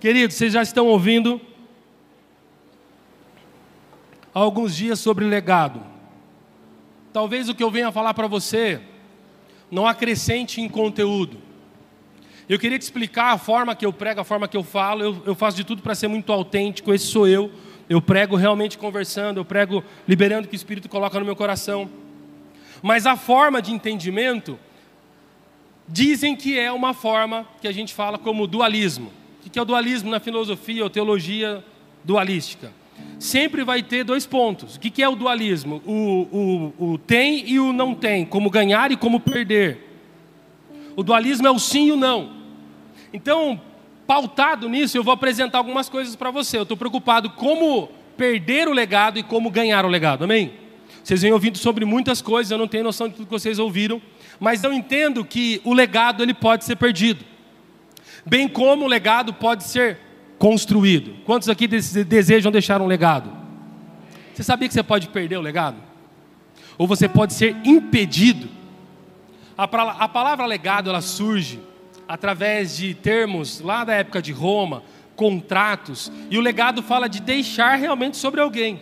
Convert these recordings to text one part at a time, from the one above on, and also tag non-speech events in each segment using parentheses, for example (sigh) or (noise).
Queridos, vocês já estão ouvindo há alguns dias sobre legado. Talvez o que eu venha falar para você não acrescente em conteúdo. Eu queria te explicar a forma que eu prego, a forma que eu falo. Eu, eu faço de tudo para ser muito autêntico. Esse sou eu. Eu prego realmente conversando, eu prego liberando o que o Espírito coloca no meu coração. Mas a forma de entendimento, dizem que é uma forma que a gente fala como dualismo. O que é o dualismo na filosofia ou teologia dualística? Sempre vai ter dois pontos. O que é o dualismo? O, o, o tem e o não tem, como ganhar e como perder. O dualismo é o sim e o não. Então, pautado nisso, eu vou apresentar algumas coisas para você. Eu estou preocupado como perder o legado e como ganhar o legado. Amém? Vocês vêm ouvindo sobre muitas coisas, eu não tenho noção de tudo que vocês ouviram, mas eu entendo que o legado ele pode ser perdido, bem como o legado pode ser construído. Quantos aqui desejam deixar um legado? Você sabia que você pode perder o legado? Ou você pode ser impedido? A, palavra legado ela surge através de termos lá da época de Roma, contratos, e o legado fala de deixar realmente sobre alguém.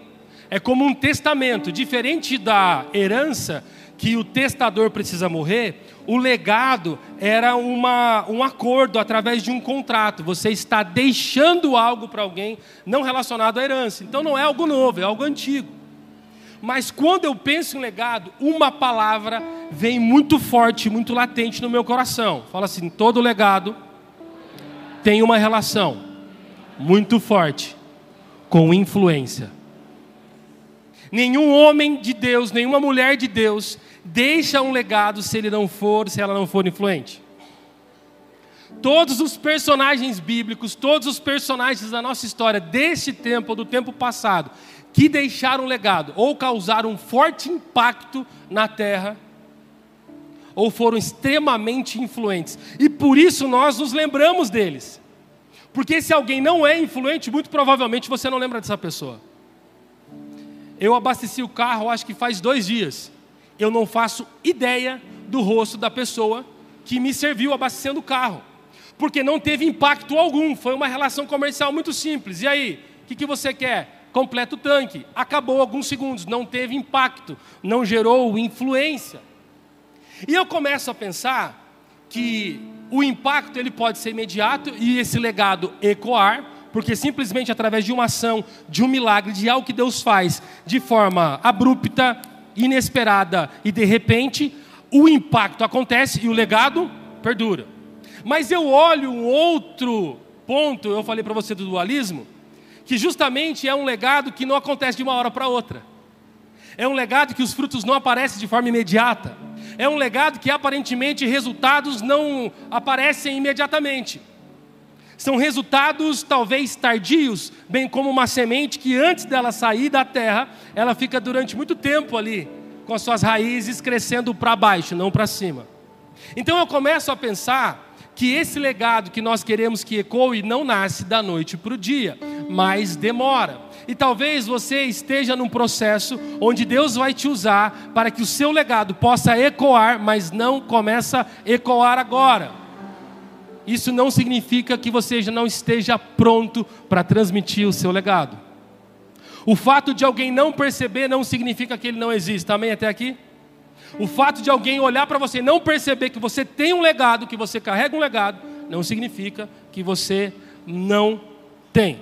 É como um testamento, diferente da herança, que o testador precisa morrer, o legado era uma, um acordo através de um contrato. Você está deixando algo para alguém não relacionado à herança. Então não é algo novo, é algo antigo. Mas quando eu penso em legado, uma palavra vem muito forte, muito latente no meu coração. Fala assim: todo legado tem uma relação muito forte com influência. Nenhum homem de Deus, nenhuma mulher de Deus deixa um legado se ele não for, se ela não for influente. Todos os personagens bíblicos, todos os personagens da nossa história, deste tempo ou do tempo passado, que deixaram um legado ou causaram um forte impacto na terra, ou foram extremamente influentes. E por isso nós nos lembramos deles. Porque se alguém não é influente, muito provavelmente você não lembra dessa pessoa. Eu abasteci o carro, acho que faz dois dias. Eu não faço ideia do rosto da pessoa que me serviu abastecendo o carro. Porque não teve impacto algum, foi uma relação comercial muito simples. E aí, o que, que você quer? completa o tanque. Acabou alguns segundos, não teve impacto, não gerou influência. E eu começo a pensar que o impacto ele pode ser imediato e esse legado ecoar, porque simplesmente através de uma ação, de um milagre, de algo que Deus faz de forma abrupta, inesperada e de repente, o impacto acontece e o legado perdura. Mas eu olho um outro ponto, eu falei para você do dualismo, que justamente é um legado que não acontece de uma hora para outra. É um legado que os frutos não aparecem de forma imediata. É um legado que aparentemente resultados não aparecem imediatamente. São resultados talvez tardios, bem como uma semente que antes dela sair da terra, ela fica durante muito tempo ali, com as suas raízes crescendo para baixo, não para cima. Então eu começo a pensar que esse legado que nós queremos que ecoe não nasce da noite para o dia, mas demora. E talvez você esteja num processo onde Deus vai te usar para que o seu legado possa ecoar, mas não começa a ecoar agora. Isso não significa que você já não esteja pronto para transmitir o seu legado. O fato de alguém não perceber não significa que ele não existe. Amém até aqui? O fato de alguém olhar para você e não perceber que você tem um legado, que você carrega um legado, não significa que você não tem.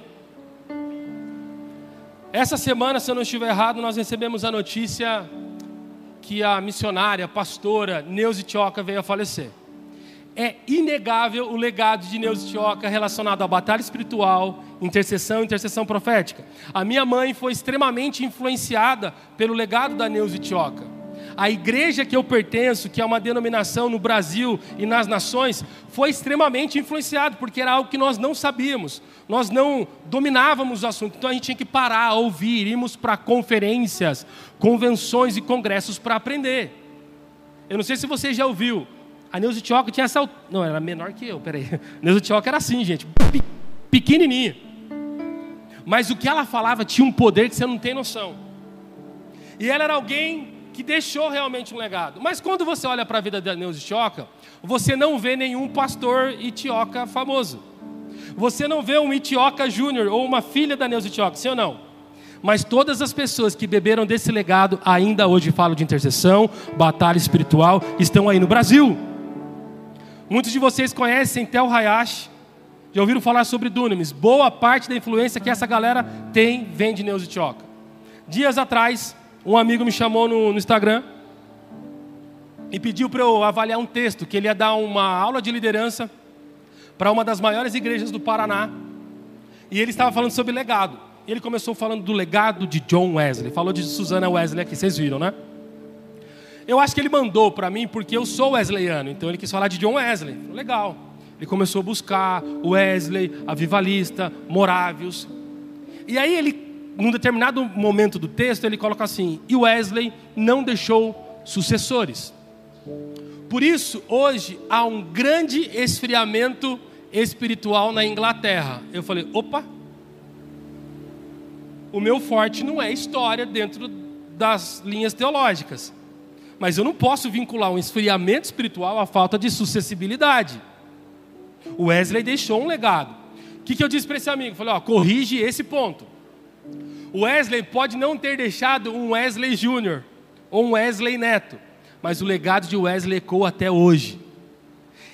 Essa semana, se eu não estiver errado, nós recebemos a notícia que a missionária, a pastora Neuza Tioca veio a falecer. É inegável o legado de Neuza Tioca relacionado à batalha espiritual, intercessão e intercessão profética. A minha mãe foi extremamente influenciada pelo legado da Neuza Tioca. A igreja que eu pertenço, que é uma denominação no Brasil e nas nações, foi extremamente influenciado, porque era algo que nós não sabíamos, nós não dominávamos o assunto, então a gente tinha que parar, ouvir, irmos para conferências, convenções e congressos para aprender. Eu não sei se você já ouviu, a Neuza Tioca tinha essa. Não, era menor que eu, peraí. A (laughs) Neuza Tioca era assim, gente, pequenininha. Mas o que ela falava tinha um poder que você não tem noção. E ela era alguém que deixou realmente um legado. Mas quando você olha para a vida da Neuza Tioca, você não vê nenhum pastor Itioca famoso. Você não vê um Itioca Júnior ou uma filha da Neuza Itioca, sim ou não? Mas todas as pessoas que beberam desse legado ainda hoje falam de intercessão, batalha espiritual, estão aí no Brasil. Muitos de vocês conhecem Tel Hayashi, já ouviram falar sobre Dunamis. Boa parte da influência que essa galera tem vem de Neuza Itioca. Dias atrás, um amigo me chamou no, no Instagram e pediu para eu avaliar um texto, que ele ia dar uma aula de liderança para uma das maiores igrejas do Paraná. E ele estava falando sobre legado. Ele começou falando do legado de John Wesley. Falou de Susana Wesley aqui, vocês viram, né? Eu acho que ele mandou para mim porque eu sou wesleyano, então ele quis falar de John Wesley. Legal. Ele começou a buscar Wesley, Avivalista, Morávios. E aí ele, num determinado momento do texto, ele coloca assim: "E Wesley não deixou sucessores". Por isso, hoje há um grande esfriamento espiritual na Inglaterra. Eu falei: "Opa, o meu forte não é história dentro das linhas teológicas. Mas eu não posso vincular um esfriamento espiritual à falta de sucessibilidade. O Wesley deixou um legado. O que, que eu disse para esse amigo? falei, ó, corrige esse ponto. O Wesley pode não ter deixado um Wesley Júnior ou um Wesley Neto, mas o legado de Wesley ecoa até hoje.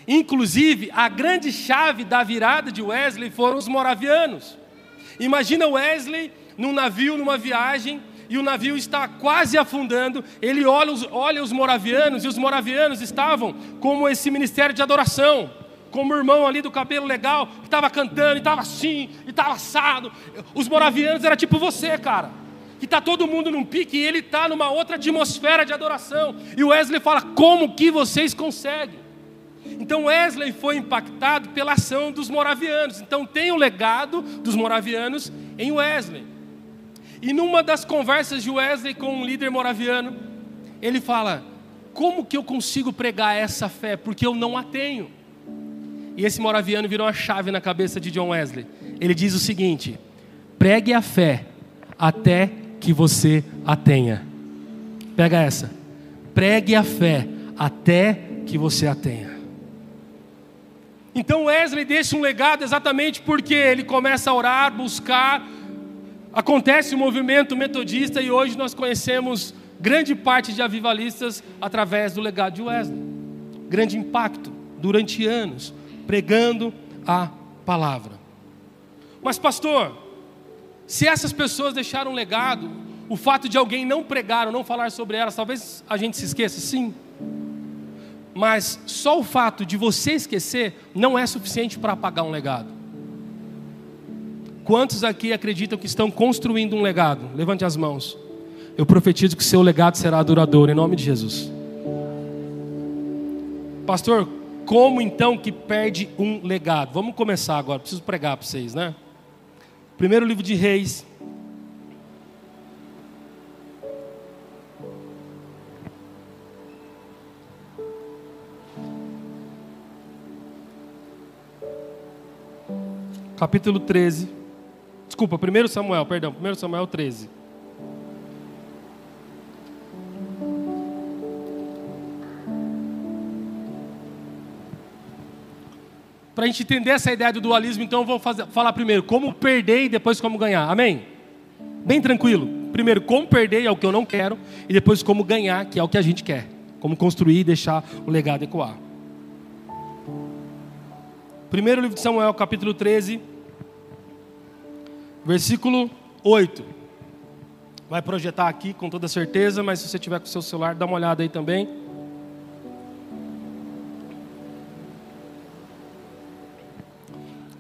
Inclusive, a grande chave da virada de Wesley foram os moravianos. Imagina Wesley num navio, numa viagem, e o navio está quase afundando. Ele olha os, olha os moravianos, e os moravianos estavam como esse ministério de adoração, como o irmão ali do cabelo legal, que estava cantando, e estava assim, e estava assado. Os moravianos era tipo você, cara. Que está todo mundo num pique e ele está numa outra atmosfera de adoração. E o Wesley fala: como que vocês conseguem? Então Wesley foi impactado pela ação dos moravianos. Então tem o legado dos moravianos em Wesley. E numa das conversas de Wesley com um líder moraviano, ele fala: Como que eu consigo pregar essa fé? Porque eu não a tenho. E esse moraviano virou uma chave na cabeça de John Wesley. Ele diz o seguinte: Pregue a fé até que você a tenha. Pega essa. Pregue a fé até que você a tenha. Então Wesley deixa um legado exatamente porque ele começa a orar, buscar, Acontece o movimento metodista e hoje nós conhecemos grande parte de avivalistas através do legado de Wesley. Grande impacto durante anos, pregando a palavra. Mas, pastor, se essas pessoas deixaram um legado, o fato de alguém não pregar ou não falar sobre elas, talvez a gente se esqueça, sim. Mas só o fato de você esquecer não é suficiente para apagar um legado. Quantos aqui acreditam que estão construindo um legado? Levante as mãos. Eu profetizo que seu legado será duradouro, em nome de Jesus. Pastor, como então que perde um legado? Vamos começar agora, preciso pregar para vocês, né? Primeiro livro de Reis. Capítulo 13. Desculpa, 1 Samuel, perdão, 1 Samuel 13. Para a gente entender essa ideia do dualismo, então eu vou fazer, falar primeiro como perder e depois como ganhar. Amém? Bem tranquilo. Primeiro, como perder é o que eu não quero, e depois como ganhar, que é o que a gente quer. Como construir e deixar o legado ecoar. Primeiro livro de Samuel, capítulo 13, Versículo 8. Vai projetar aqui com toda certeza, mas se você tiver com o seu celular, dá uma olhada aí também.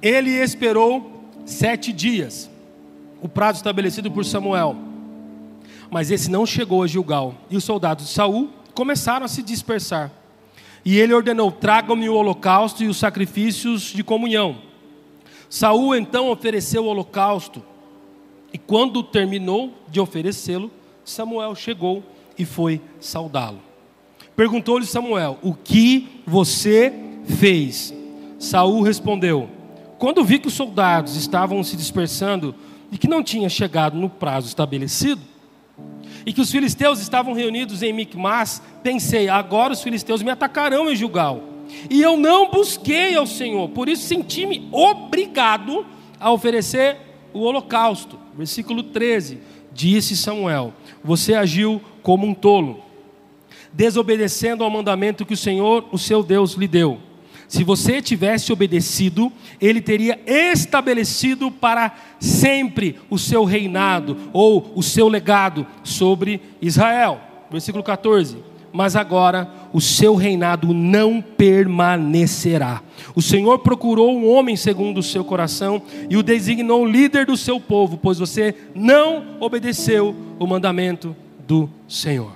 Ele esperou sete dias, o prazo estabelecido por Samuel. Mas esse não chegou a Gilgal. E os soldados de Saul começaram a se dispersar. E ele ordenou: tragam-me o holocausto e os sacrifícios de comunhão. Saul então ofereceu o holocausto, e quando terminou de oferecê-lo, Samuel chegou e foi saudá-lo. Perguntou-lhe Samuel: "O que você fez?" Saul respondeu: "Quando vi que os soldados estavam se dispersando e que não tinha chegado no prazo estabelecido, e que os filisteus estavam reunidos em Micmas, pensei: agora os filisteus me atacarão em Gilgal e eu não busquei ao Senhor, por isso senti-me obrigado a oferecer o holocausto. Versículo 13: Disse Samuel: Você agiu como um tolo, desobedecendo ao mandamento que o Senhor, o seu Deus, lhe deu. Se você tivesse obedecido, ele teria estabelecido para sempre o seu reinado ou o seu legado sobre Israel. Versículo 14. Mas agora o seu reinado não permanecerá. O Senhor procurou um homem segundo o seu coração e o designou líder do seu povo, pois você não obedeceu o mandamento do Senhor.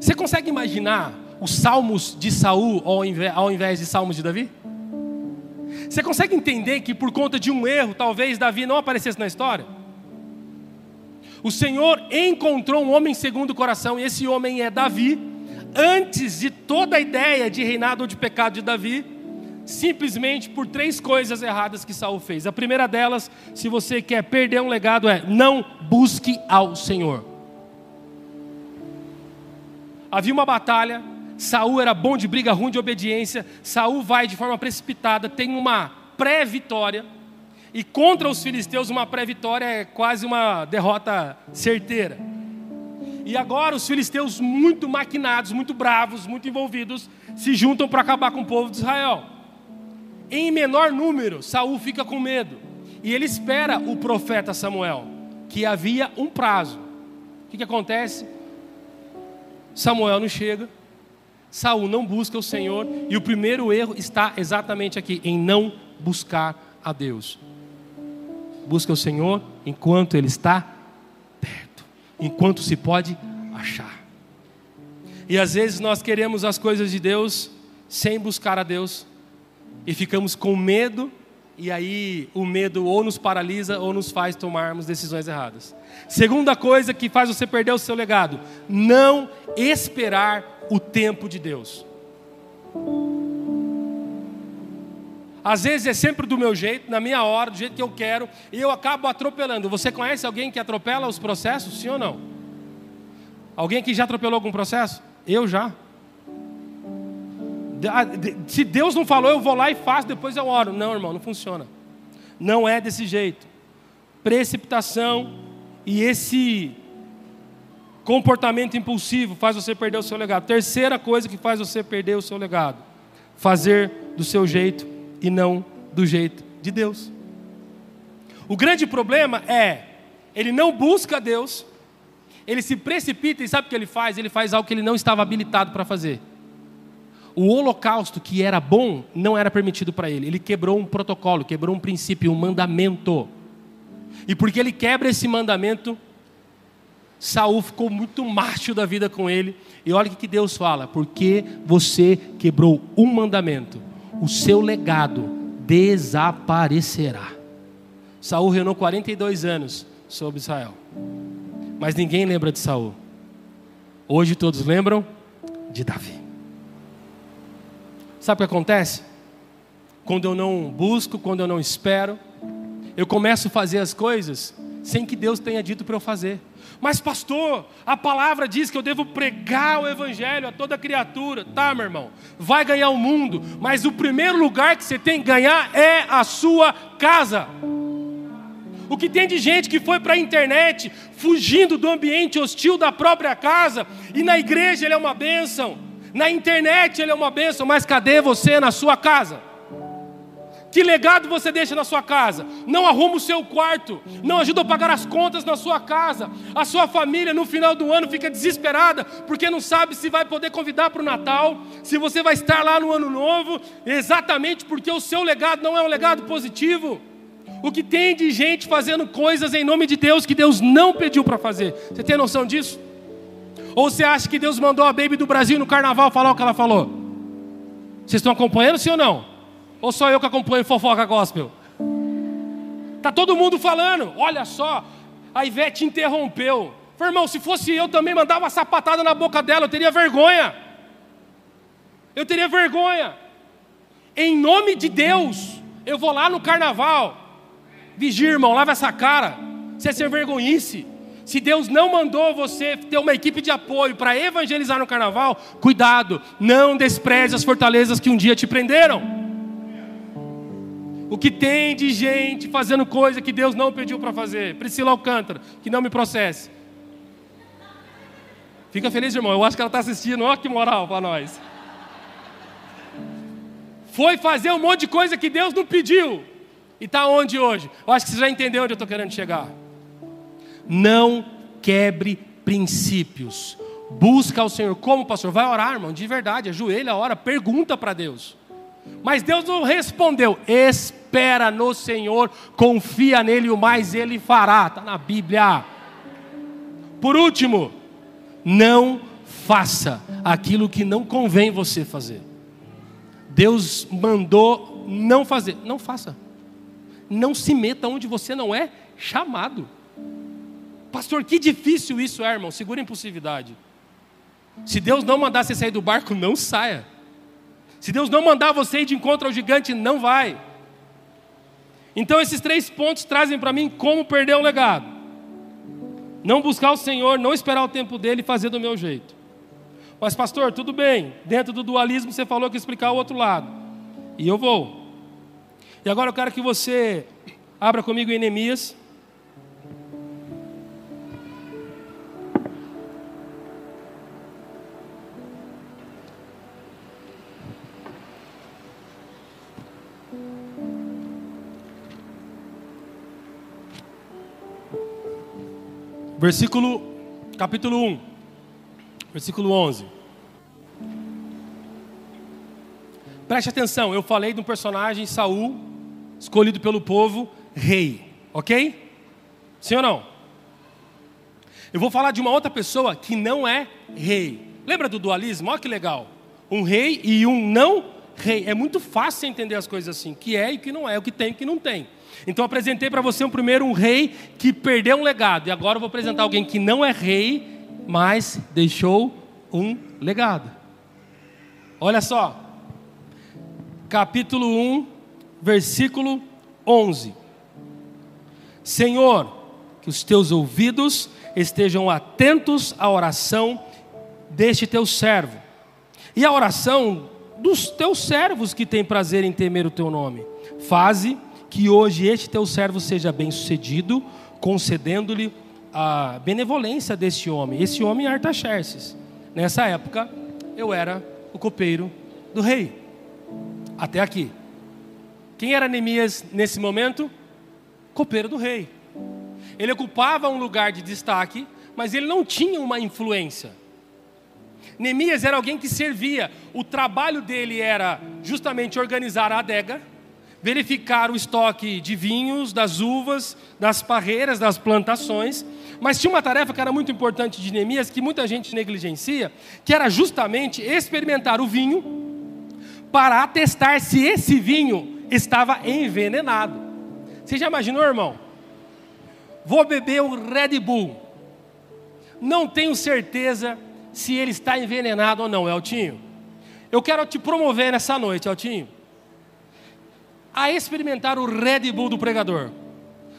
Você consegue imaginar os salmos de Saul ao invés, de salmos de Davi? Você consegue entender que por conta de um erro, talvez Davi não aparecesse na história? O Senhor encontrou um homem segundo o coração, e esse homem é Davi, antes de toda a ideia de reinado ou de pecado de Davi, simplesmente por três coisas erradas que Saul fez. A primeira delas, se você quer perder um legado, é não busque ao Senhor. Havia uma batalha, Saul era bom de briga, ruim de obediência. Saul vai de forma precipitada, tem uma pré-vitória. E contra os filisteus, uma pré-vitória é quase uma derrota certeira. E agora os filisteus, muito maquinados, muito bravos, muito envolvidos, se juntam para acabar com o povo de Israel. Em menor número, Saul fica com medo. E ele espera o profeta Samuel, que havia um prazo. O que, que acontece? Samuel não chega, Saul não busca o Senhor e o primeiro erro está exatamente aqui em não buscar a Deus. Busca o Senhor enquanto ele está perto, enquanto se pode achar. E às vezes nós queremos as coisas de Deus sem buscar a Deus e ficamos com medo e aí o medo ou nos paralisa ou nos faz tomarmos decisões erradas. Segunda coisa que faz você perder o seu legado: não esperar o tempo de Deus. Às vezes é sempre do meu jeito, na minha hora, do jeito que eu quero, e eu acabo atropelando. Você conhece alguém que atropela os processos, sim ou não? Alguém que já atropelou algum processo? Eu já. Ah, se Deus não falou, eu vou lá e faço, depois eu oro. Não, irmão, não funciona. Não é desse jeito. Precipitação e esse comportamento impulsivo faz você perder o seu legado. Terceira coisa que faz você perder o seu legado: fazer do seu jeito e não do jeito de Deus. O grande problema é, ele não busca Deus, ele se precipita e sabe o que ele faz? Ele faz algo que ele não estava habilitado para fazer o holocausto que era bom não era permitido para ele. Ele quebrou um protocolo, quebrou um princípio, um mandamento. E porque ele quebra esse mandamento, Saul ficou muito macho da vida com ele. E olha o que Deus fala: porque você quebrou um mandamento, o seu legado desaparecerá. Saul reinou 42 anos sobre Israel. Mas ninguém lembra de Saul. Hoje todos lembram de Davi. Sabe o que acontece? Quando eu não busco, quando eu não espero, eu começo a fazer as coisas sem que Deus tenha dito para eu fazer. Mas, pastor, a palavra diz que eu devo pregar o evangelho a toda criatura. Tá, meu irmão, vai ganhar o mundo, mas o primeiro lugar que você tem que ganhar é a sua casa. O que tem de gente que foi para a internet fugindo do ambiente hostil da própria casa e na igreja ele é uma bênção. Na internet ele é uma bênção, mas cadê você na sua casa? Que legado você deixa na sua casa? Não arruma o seu quarto, não ajuda a pagar as contas na sua casa. A sua família no final do ano fica desesperada porque não sabe se vai poder convidar para o Natal, se você vai estar lá no ano novo, exatamente porque o seu legado não é um legado positivo. O que tem de gente fazendo coisas em nome de Deus que Deus não pediu para fazer. Você tem noção disso? Ou você acha que Deus mandou a Baby do Brasil no carnaval falar o que ela falou? Vocês estão acompanhando, sim ou não? Ou só eu que acompanho fofoca gospel? Tá todo mundo falando. Olha só, a Ivete interrompeu. Falei, irmão, se fosse eu também mandava uma sapatada na boca dela, eu teria vergonha. Eu teria vergonha. Em nome de Deus, eu vou lá no carnaval. Vigia, irmão, lava essa cara. Você é ser vergonhice. Se Deus não mandou você ter uma equipe de apoio para evangelizar no carnaval, cuidado, não despreze as fortalezas que um dia te prenderam. O que tem de gente fazendo coisa que Deus não pediu para fazer? Priscila Alcântara, que não me processe. Fica feliz, irmão. Eu acho que ela está assistindo. Olha que moral para nós. Foi fazer um monte de coisa que Deus não pediu. E está onde hoje? Eu acho que você já entendeu onde eu estou querendo chegar. Não quebre princípios. Busca ao Senhor. Como, pastor? Vai orar, irmão, de verdade. Ajoelha, ora, pergunta para Deus. Mas Deus não respondeu. Espera no Senhor, confia nele o mais ele fará. Está na Bíblia. Por último, não faça aquilo que não convém você fazer. Deus mandou não fazer, não faça. Não se meta onde você não é chamado. Pastor, que difícil isso é, irmão. Segura a impulsividade. Se Deus não mandar você sair do barco, não saia. Se Deus não mandar você ir de encontro ao gigante, não vai. Então, esses três pontos trazem para mim como perder o legado. Não buscar o Senhor, não esperar o tempo dele e fazer do meu jeito. Mas, pastor, tudo bem. Dentro do dualismo, você falou que explicar o outro lado. E eu vou. E agora eu quero que você abra comigo em Neemias. Versículo, capítulo 1, versículo 11. Preste atenção, eu falei de um personagem, Saul, escolhido pelo povo, rei, ok? Sim ou não? Eu vou falar de uma outra pessoa que não é rei. Lembra do dualismo? Olha que legal. Um rei e um não rei. É muito fácil entender as coisas assim, que é e que não é, o que tem e o que não tem. Então apresentei para você um primeiro um rei que perdeu um legado. E agora eu vou apresentar alguém que não é rei, mas deixou um legado. Olha só. Capítulo 1, versículo 11. Senhor, que os teus ouvidos estejam atentos à oração deste teu servo e à oração dos teus servos que têm prazer em temer o teu nome. Faze que hoje este teu servo seja bem-sucedido, concedendo-lhe a benevolência deste homem. Esse homem é Artaxerxes. Nessa época, eu era o copeiro do rei. Até aqui. Quem era Neemias nesse momento? Copeiro do rei. Ele ocupava um lugar de destaque, mas ele não tinha uma influência. Neemias era alguém que servia. O trabalho dele era justamente organizar a adega, verificar o estoque de vinhos, das uvas, das parreiras, das plantações. Mas tinha uma tarefa que era muito importante de Neemias, que muita gente negligencia, que era justamente experimentar o vinho para atestar se esse vinho estava envenenado. Você já imaginou, irmão? Vou beber o Red Bull. Não tenho certeza se ele está envenenado ou não, Eltinho. Eu quero te promover nessa noite, Eltinho a experimentar o Red Bull do pregador.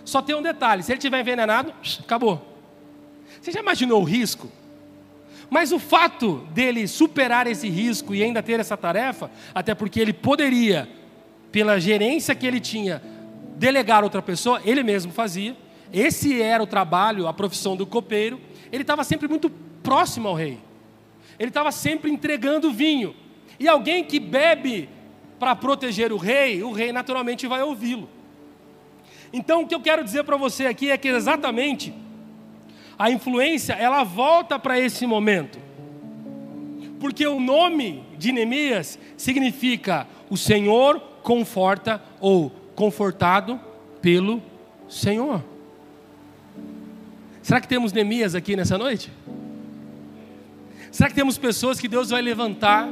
Só tem um detalhe: se ele tiver envenenado, acabou. Você já imaginou o risco? Mas o fato dele superar esse risco e ainda ter essa tarefa, até porque ele poderia, pela gerência que ele tinha, delegar outra pessoa, ele mesmo fazia. Esse era o trabalho, a profissão do copeiro. Ele estava sempre muito próximo ao rei. Ele estava sempre entregando vinho. E alguém que bebe para proteger o rei, o rei naturalmente vai ouvi-lo. Então, o que eu quero dizer para você aqui é que exatamente a influência ela volta para esse momento. Porque o nome de Neemias significa o Senhor conforta ou confortado pelo Senhor. Será que temos Neemias aqui nessa noite? Será que temos pessoas que Deus vai levantar,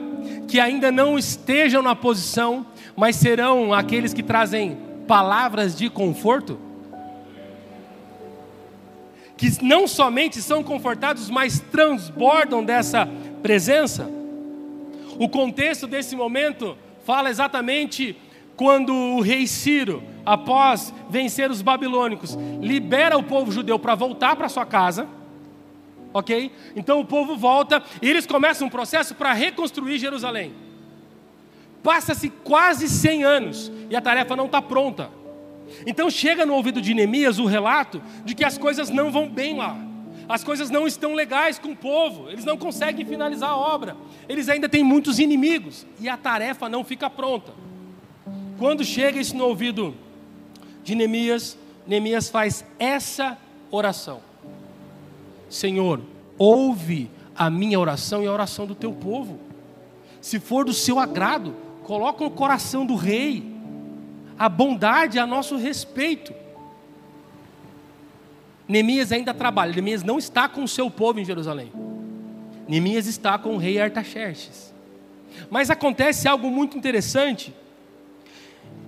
que ainda não estejam na posição, mas serão aqueles que trazem palavras de conforto? Que não somente são confortados, mas transbordam dessa presença? O contexto desse momento fala exatamente quando o rei Ciro, após vencer os babilônicos, libera o povo judeu para voltar para sua casa. Ok? Então o povo volta e eles começam um processo para reconstruir Jerusalém. Passa-se quase 100 anos e a tarefa não está pronta. Então chega no ouvido de Neemias o relato de que as coisas não vão bem lá. As coisas não estão legais com o povo, eles não conseguem finalizar a obra, eles ainda têm muitos inimigos e a tarefa não fica pronta. Quando chega isso no ouvido de Neemias, Neemias faz essa oração: Senhor, ouve a minha oração e a oração do teu povo. Se for do seu agrado, coloca no coração do rei a bondade a nosso respeito. Neemias ainda trabalha, Neemias não está com o seu povo em Jerusalém. Neemias está com o rei Artaxerxes. Mas acontece algo muito interessante.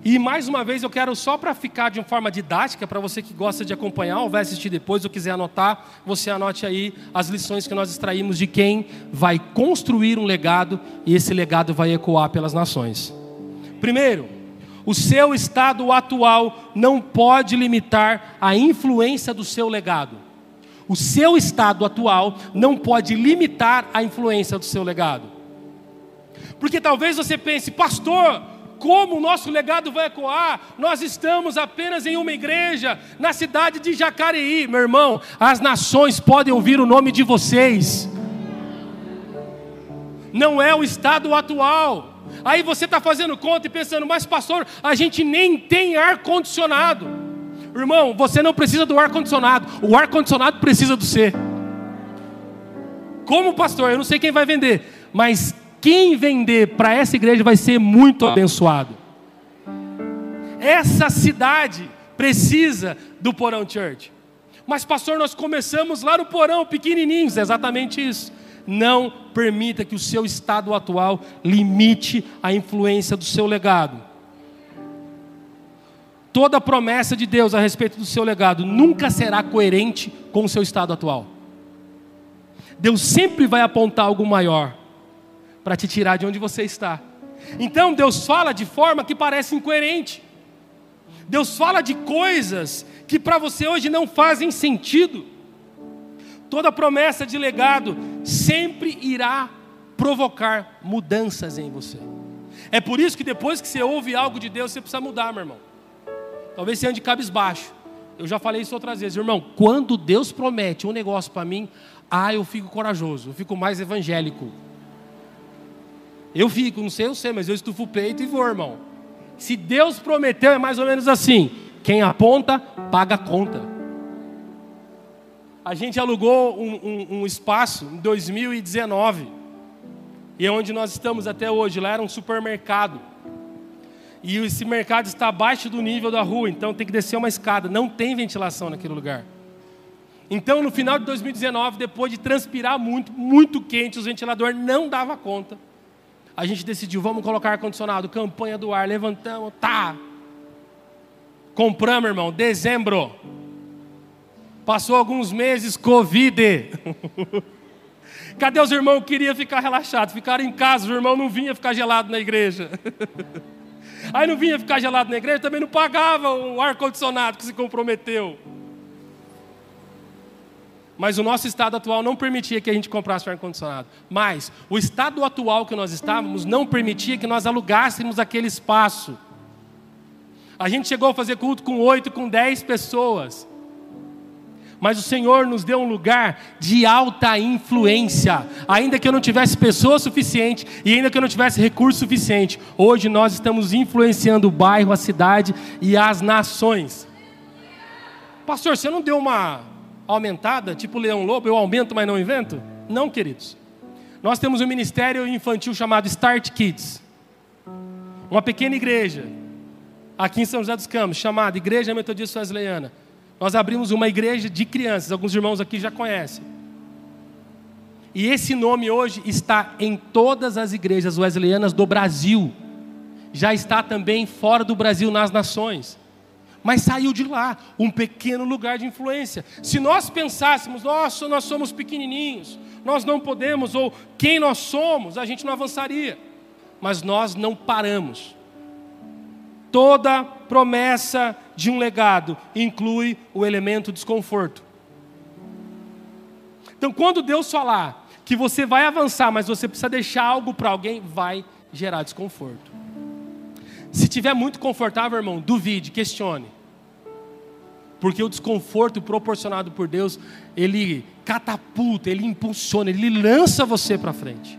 E mais uma vez eu quero só para ficar de uma forma didática, para você que gosta de acompanhar ou vai assistir depois ou quiser anotar, você anote aí as lições que nós extraímos de quem vai construir um legado e esse legado vai ecoar pelas nações. Primeiro, o seu estado atual não pode limitar a influência do seu legado. O seu estado atual não pode limitar a influência do seu legado. Porque talvez você pense, pastor, como o nosso legado vai ecoar? Nós estamos apenas em uma igreja, na cidade de Jacareí. Meu irmão, as nações podem ouvir o nome de vocês. Não é o estado atual. Aí você está fazendo conta e pensando, mas pastor, a gente nem tem ar-condicionado. Irmão, você não precisa do ar-condicionado, o ar-condicionado precisa do ser. Como pastor, eu não sei quem vai vender, mas quem vender para essa igreja vai ser muito abençoado. Essa cidade precisa do Porão Church. Mas, pastor, nós começamos lá no porão, pequenininhos, é exatamente isso. Não permita que o seu estado atual limite a influência do seu legado. Toda promessa de Deus a respeito do seu legado nunca será coerente com o seu estado atual. Deus sempre vai apontar algo maior para te tirar de onde você está. Então Deus fala de forma que parece incoerente. Deus fala de coisas que para você hoje não fazem sentido. Toda promessa de legado sempre irá provocar mudanças em você. É por isso que depois que você ouve algo de Deus, você precisa mudar, meu irmão. Talvez você ande cabisbaixo. Eu já falei isso outras vezes, irmão. Quando Deus promete um negócio para mim, ah, eu fico corajoso, eu fico mais evangélico. Eu fico, não sei, eu sei, mas eu estufo o peito e vou, irmão. Se Deus prometeu, é mais ou menos assim: quem aponta, paga a conta. A gente alugou um, um, um espaço em 2019. E é onde nós estamos até hoje. Lá era um supermercado. E esse mercado está abaixo do nível da rua, então tem que descer uma escada. Não tem ventilação naquele lugar. Então, no final de 2019, depois de transpirar muito, muito quente, os ventiladores não dava conta. A gente decidiu, vamos colocar ar-condicionado, campanha do ar, levantamos, tá. Compramos, irmão, dezembro. Passou alguns meses, Covid. (laughs) Cadê os irmãos que queriam ficar relaxados? Ficaram em casa, o irmão não vinha ficar gelado na igreja. (laughs) Aí não vinha ficar gelado na igreja, também não pagava o ar-condicionado que se comprometeu. Mas o nosso estado atual não permitia que a gente comprasse ar-condicionado. Mas o estado atual que nós estávamos não permitia que nós alugássemos aquele espaço. A gente chegou a fazer culto com oito, com dez pessoas mas o Senhor nos deu um lugar de alta influência. Ainda que eu não tivesse pessoa suficiente e ainda que eu não tivesse recurso suficiente, hoje nós estamos influenciando o bairro, a cidade e as nações. Pastor, você não deu uma aumentada, tipo Leão Lobo, eu aumento, mas não invento? Não, queridos. Nós temos um ministério infantil chamado Start Kids. Uma pequena igreja aqui em São José dos Campos, chamada Igreja Metodista Wesleyana nós abrimos uma igreja de crianças, alguns irmãos aqui já conhecem. E esse nome hoje está em todas as igrejas wesleyanas do Brasil. Já está também fora do Brasil nas nações. Mas saiu de lá, um pequeno lugar de influência. Se nós pensássemos, nossa, nós somos pequenininhos, nós não podemos, ou quem nós somos, a gente não avançaria. Mas nós não paramos. Toda promessa de um legado inclui o elemento desconforto. Então, quando Deus falar que você vai avançar, mas você precisa deixar algo para alguém, vai gerar desconforto. Se tiver muito confortável, irmão, duvide, questione. Porque o desconforto proporcionado por Deus, ele catapulta, ele impulsiona, ele lança você para frente.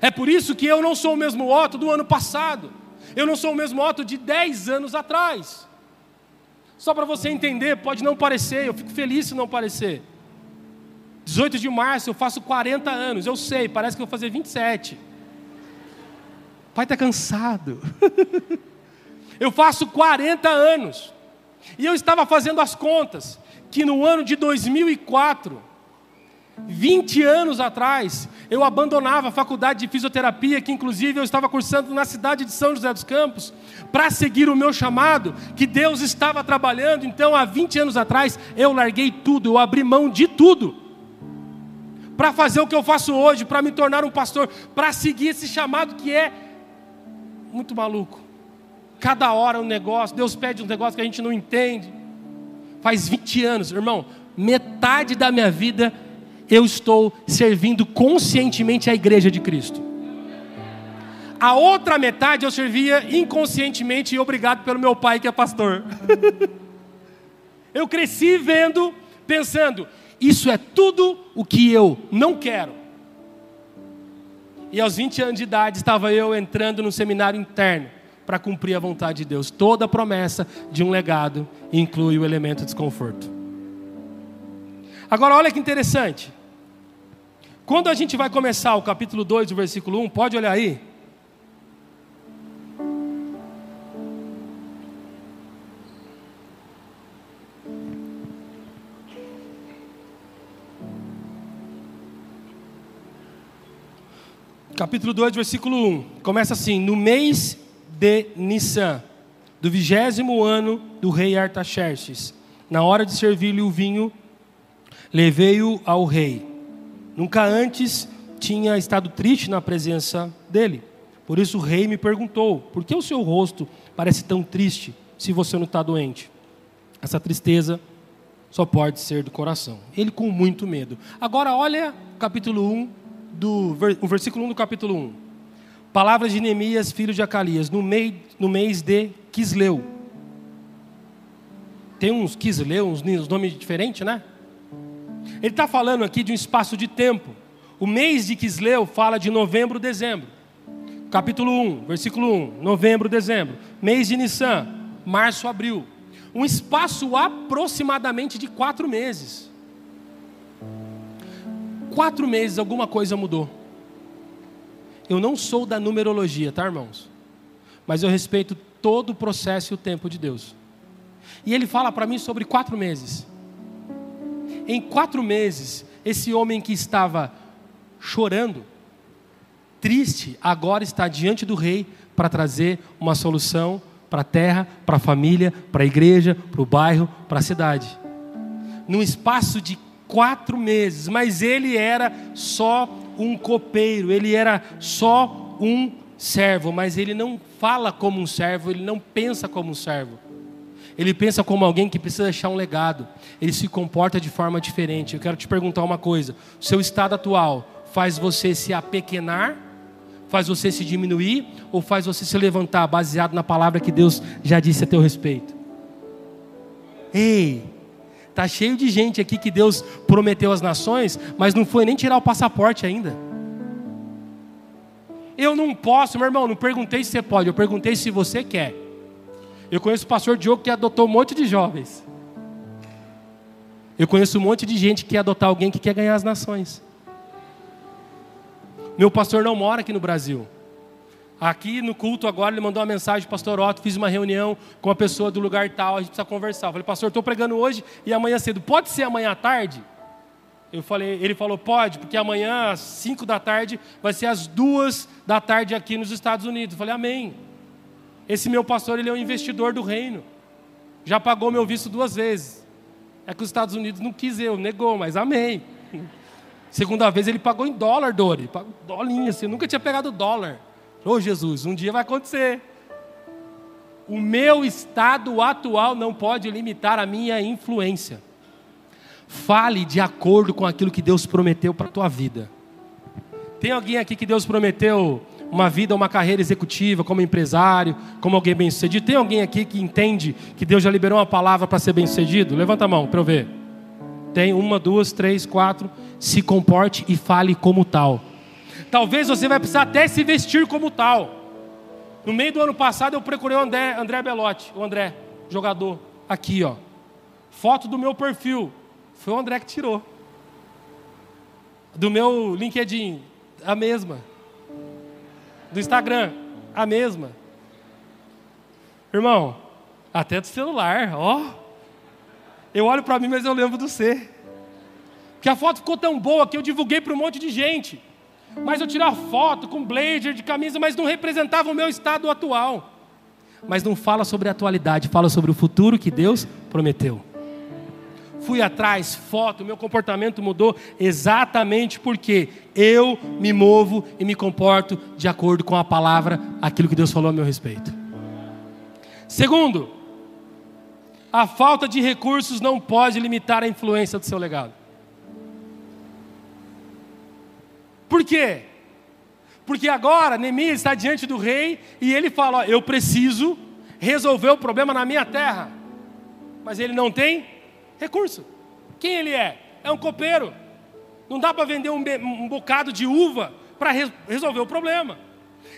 É por isso que eu não sou o mesmo Otto do ano passado. Eu não sou o mesmo Otto de 10 anos atrás. Só para você entender, pode não parecer, eu fico feliz se não parecer. 18 de março eu faço 40 anos, eu sei, parece que eu vou fazer 27. Pai está cansado. (laughs) eu faço 40 anos. E eu estava fazendo as contas que no ano de 2004 20 anos atrás, eu abandonava a faculdade de fisioterapia, que inclusive eu estava cursando na cidade de São José dos Campos, para seguir o meu chamado, que Deus estava trabalhando. Então, há 20 anos atrás, eu larguei tudo, eu abri mão de tudo, para fazer o que eu faço hoje, para me tornar um pastor, para seguir esse chamado que é muito maluco. Cada hora um negócio, Deus pede um negócio que a gente não entende. Faz 20 anos, irmão, metade da minha vida eu estou servindo conscientemente a igreja de Cristo. A outra metade eu servia inconscientemente e obrigado pelo meu pai que é pastor. (laughs) eu cresci vendo, pensando, isso é tudo o que eu não quero. E aos 20 anos de idade estava eu entrando no seminário interno para cumprir a vontade de Deus. Toda promessa de um legado inclui o elemento desconforto. Agora olha que interessante. Quando a gente vai começar o capítulo 2, o versículo 1, pode olhar aí. Capítulo 2, versículo 1. Começa assim: No mês de Nissan, do vigésimo ano do rei Artaxerxes, na hora de servir-lhe o vinho, levei-o ao rei. Nunca antes tinha estado triste na presença dele. Por isso o rei me perguntou: por que o seu rosto parece tão triste se você não está doente? Essa tristeza só pode ser do coração. Ele com muito medo. Agora olha capítulo 1 do o versículo 1 do capítulo 1. Palavras de Neemias, filho de Acalias, no, mei, no mês de Quisleu. Tem uns Quisleu, uns, uns nomes diferentes, né? Ele está falando aqui de um espaço de tempo. O mês de Quisleu fala de novembro, dezembro. Capítulo 1, versículo 1, novembro, dezembro. Mês de Nissan, março, abril. Um espaço aproximadamente de quatro meses. Quatro meses alguma coisa mudou. Eu não sou da numerologia, tá, irmãos? Mas eu respeito todo o processo e o tempo de Deus. E ele fala para mim sobre quatro meses. Em quatro meses, esse homem que estava chorando, triste, agora está diante do rei para trazer uma solução para a terra, para a família, para a igreja, para o bairro, para a cidade. Num espaço de quatro meses, mas ele era só um copeiro, ele era só um servo, mas ele não fala como um servo, ele não pensa como um servo. Ele pensa como alguém que precisa deixar um legado. Ele se comporta de forma diferente. Eu quero te perguntar uma coisa: seu estado atual faz você se apequenar? Faz você se diminuir? Ou faz você se levantar baseado na palavra que Deus já disse a teu respeito? Ei, tá cheio de gente aqui que Deus prometeu às nações, mas não foi nem tirar o passaporte ainda. Eu não posso, meu irmão, não perguntei se você pode, eu perguntei se você quer. Eu conheço o pastor Diogo que adotou um monte de jovens. Eu conheço um monte de gente que quer adotar alguém que quer ganhar as nações. Meu pastor não mora aqui no Brasil. Aqui no culto agora ele mandou uma mensagem, pastor Otto, fiz uma reunião com a pessoa do lugar tal, a gente precisa conversar. Eu falei, pastor, estou pregando hoje e amanhã cedo. Pode ser amanhã à tarde? Eu falei, ele falou, pode, porque amanhã às 5 da tarde vai ser às duas da tarde aqui nos Estados Unidos. Eu falei, amém. Esse meu pastor, ele é um investidor do reino. Já pagou meu visto duas vezes. É que os Estados Unidos não quis eu, negou, mas amém. (laughs) Segunda vez ele pagou em dólar, Dori. Pagou dolinho assim, nunca tinha pegado dólar. Ô oh, Jesus, um dia vai acontecer. O meu estado atual não pode limitar a minha influência. Fale de acordo com aquilo que Deus prometeu para a tua vida. Tem alguém aqui que Deus prometeu uma vida, uma carreira executiva, como empresário, como alguém bem-sucedido? Tem alguém aqui que entende que Deus já liberou uma palavra para ser bem-sucedido? Levanta a mão para eu ver. Tem uma, duas, três, quatro. Se comporte e fale como tal. Talvez você vai precisar até se vestir como tal. No meio do ano passado eu procurei o André, André Belotti, o André, jogador. Aqui, ó. Foto do meu perfil. Foi o André que tirou. Do meu LinkedIn, a mesma. Do Instagram, a mesma. Irmão, até do celular, ó. Eu olho para mim, mas eu lembro do C. Que a foto ficou tão boa que eu divulguei para um monte de gente. Mas eu tirar foto com blazer de camisa, mas não representava o meu estado atual. Mas não fala sobre a atualidade, fala sobre o futuro que Deus prometeu. Fui atrás, foto, meu comportamento mudou exatamente porque eu me movo e me comporto de acordo com a palavra, aquilo que Deus falou a meu respeito. Segundo, a falta de recursos não pode limitar a influência do seu legado. Por quê? Porque agora Neemias está diante do rei e ele fala: ó, Eu preciso resolver o problema na minha terra. Mas ele não tem recurso. Quem ele é? É um copeiro. Não dá para vender um, um, bocado de uva para re resolver o problema.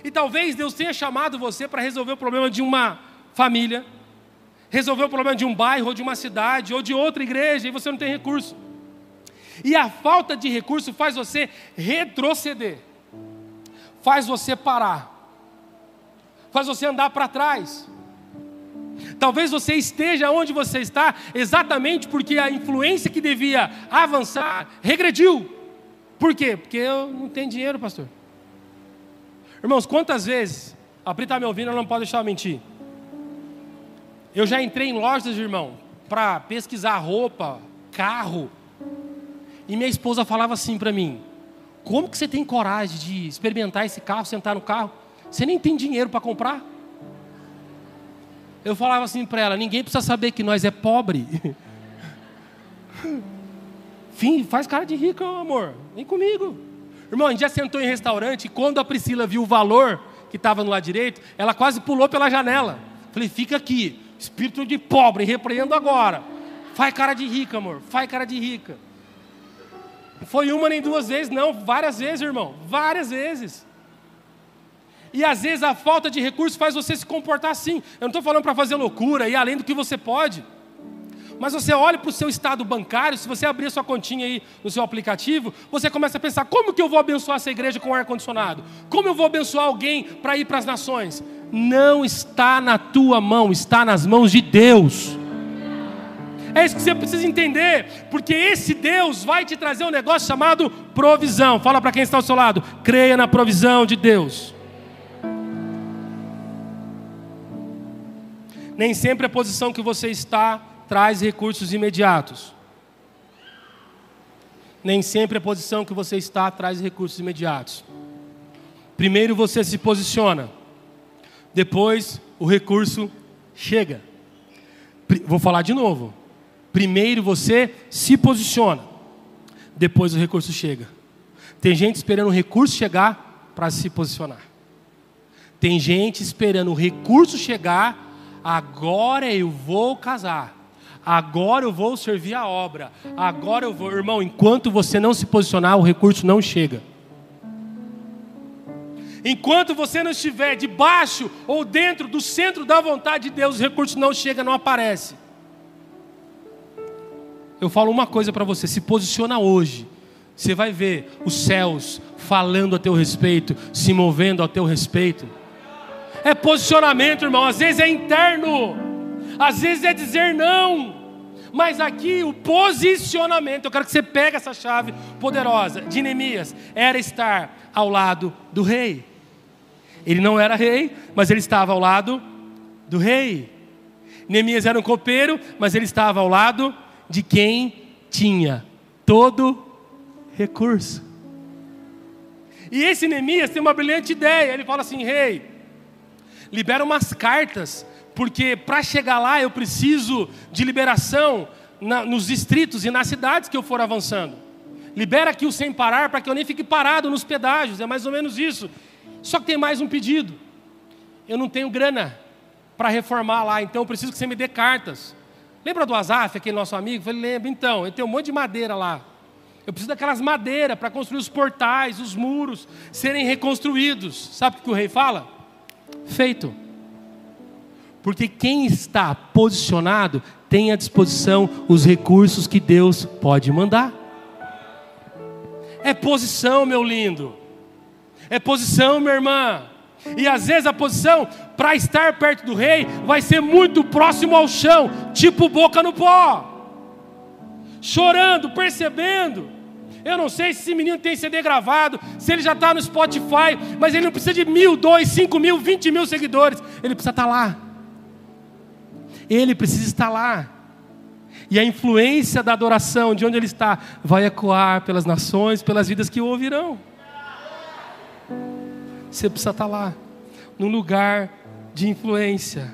E talvez Deus tenha chamado você para resolver o problema de uma família, resolver o problema de um bairro, ou de uma cidade, ou de outra igreja, e você não tem recurso. E a falta de recurso faz você retroceder, faz você parar, faz você andar para trás. Talvez você esteja onde você está exatamente porque a influência que devia avançar regrediu. Por quê? Porque eu não tenho dinheiro, pastor. Irmãos, quantas vezes, a Pri está me ouvindo, ela não pode deixar eu mentir. Eu já entrei em lojas, irmão, para pesquisar roupa, carro, e minha esposa falava assim para mim: Como que você tem coragem de experimentar esse carro, sentar no carro? Você nem tem dinheiro para comprar? Eu falava assim para ela: Ninguém precisa saber que nós é pobre. (laughs) Fim, faz cara de rico, amor. Vem comigo. Irmão, a gente já sentou em restaurante e quando a Priscila viu o valor que estava no lado direito, ela quase pulou pela janela. Falei, fica aqui, espírito de pobre, repreendo agora. Faz cara de rica, amor, faz cara de rica. Foi uma nem duas vezes, não, várias vezes, irmão, várias vezes. E às vezes a falta de recursos faz você se comportar assim. Eu não estou falando para fazer loucura e além do que você pode. Mas você olha para o seu estado bancário, se você abrir sua continha aí no seu aplicativo, você começa a pensar: como que eu vou abençoar essa igreja com ar-condicionado? Como eu vou abençoar alguém para ir para as nações? Não está na tua mão, está nas mãos de Deus. É isso que você precisa entender, porque esse Deus vai te trazer um negócio chamado provisão. Fala para quem está ao seu lado, creia na provisão de Deus. Nem sempre a posição que você está traz recursos imediatos. Nem sempre a posição que você está traz recursos imediatos. Primeiro você se posiciona, depois o recurso chega. Vou falar de novo. Primeiro você se posiciona, depois o recurso chega. Tem gente esperando o recurso chegar para se posicionar. Tem gente esperando o recurso chegar, agora eu vou casar. Agora eu vou servir a obra. Agora eu vou, irmão, enquanto você não se posicionar, o recurso não chega. Enquanto você não estiver debaixo ou dentro do centro da vontade de Deus, o recurso não chega, não aparece eu falo uma coisa para você: se posiciona hoje. Você vai ver os céus falando a teu respeito, se movendo a teu respeito. É posicionamento, irmão. Às vezes é interno, às vezes é dizer não. Mas aqui o posicionamento, eu quero que você pegue essa chave poderosa de Neemias, era estar ao lado do rei. Ele não era rei, mas ele estava ao lado do rei. Neemias era um copeiro, mas ele estava ao lado de quem tinha todo recurso. E esse Neemias tem uma brilhante ideia. Ele fala assim: rei, hey, libera umas cartas Porque para chegar lá eu preciso de liberação na, nos distritos e nas cidades que eu for avançando. Libera aqui o sem parar para que eu nem fique parado nos pedágios, é mais ou menos isso. Só que tem mais um pedido. Eu não tenho grana para reformar lá, então eu preciso que você me dê cartas. Lembra do Azaf, aquele nosso amigo? Eu falei, lembro. Então, eu tenho um monte de madeira lá. Eu preciso daquelas madeiras para construir os portais, os muros, serem reconstruídos. Sabe o que o rei fala? Feito. Porque quem está posicionado tem à disposição os recursos que Deus pode mandar. É posição, meu lindo. É posição, minha irmã. E às vezes a posição para estar perto do rei vai ser muito próximo ao chão, tipo boca no pó. Chorando, percebendo. Eu não sei se esse menino tem CD gravado, se ele já está no Spotify, mas ele não precisa de mil, dois, cinco mil, vinte mil seguidores. Ele precisa estar tá lá. Ele precisa estar lá. E a influência da adoração, de onde ele está, vai ecoar pelas nações, pelas vidas que o ouvirão. Você precisa estar lá, num lugar de influência.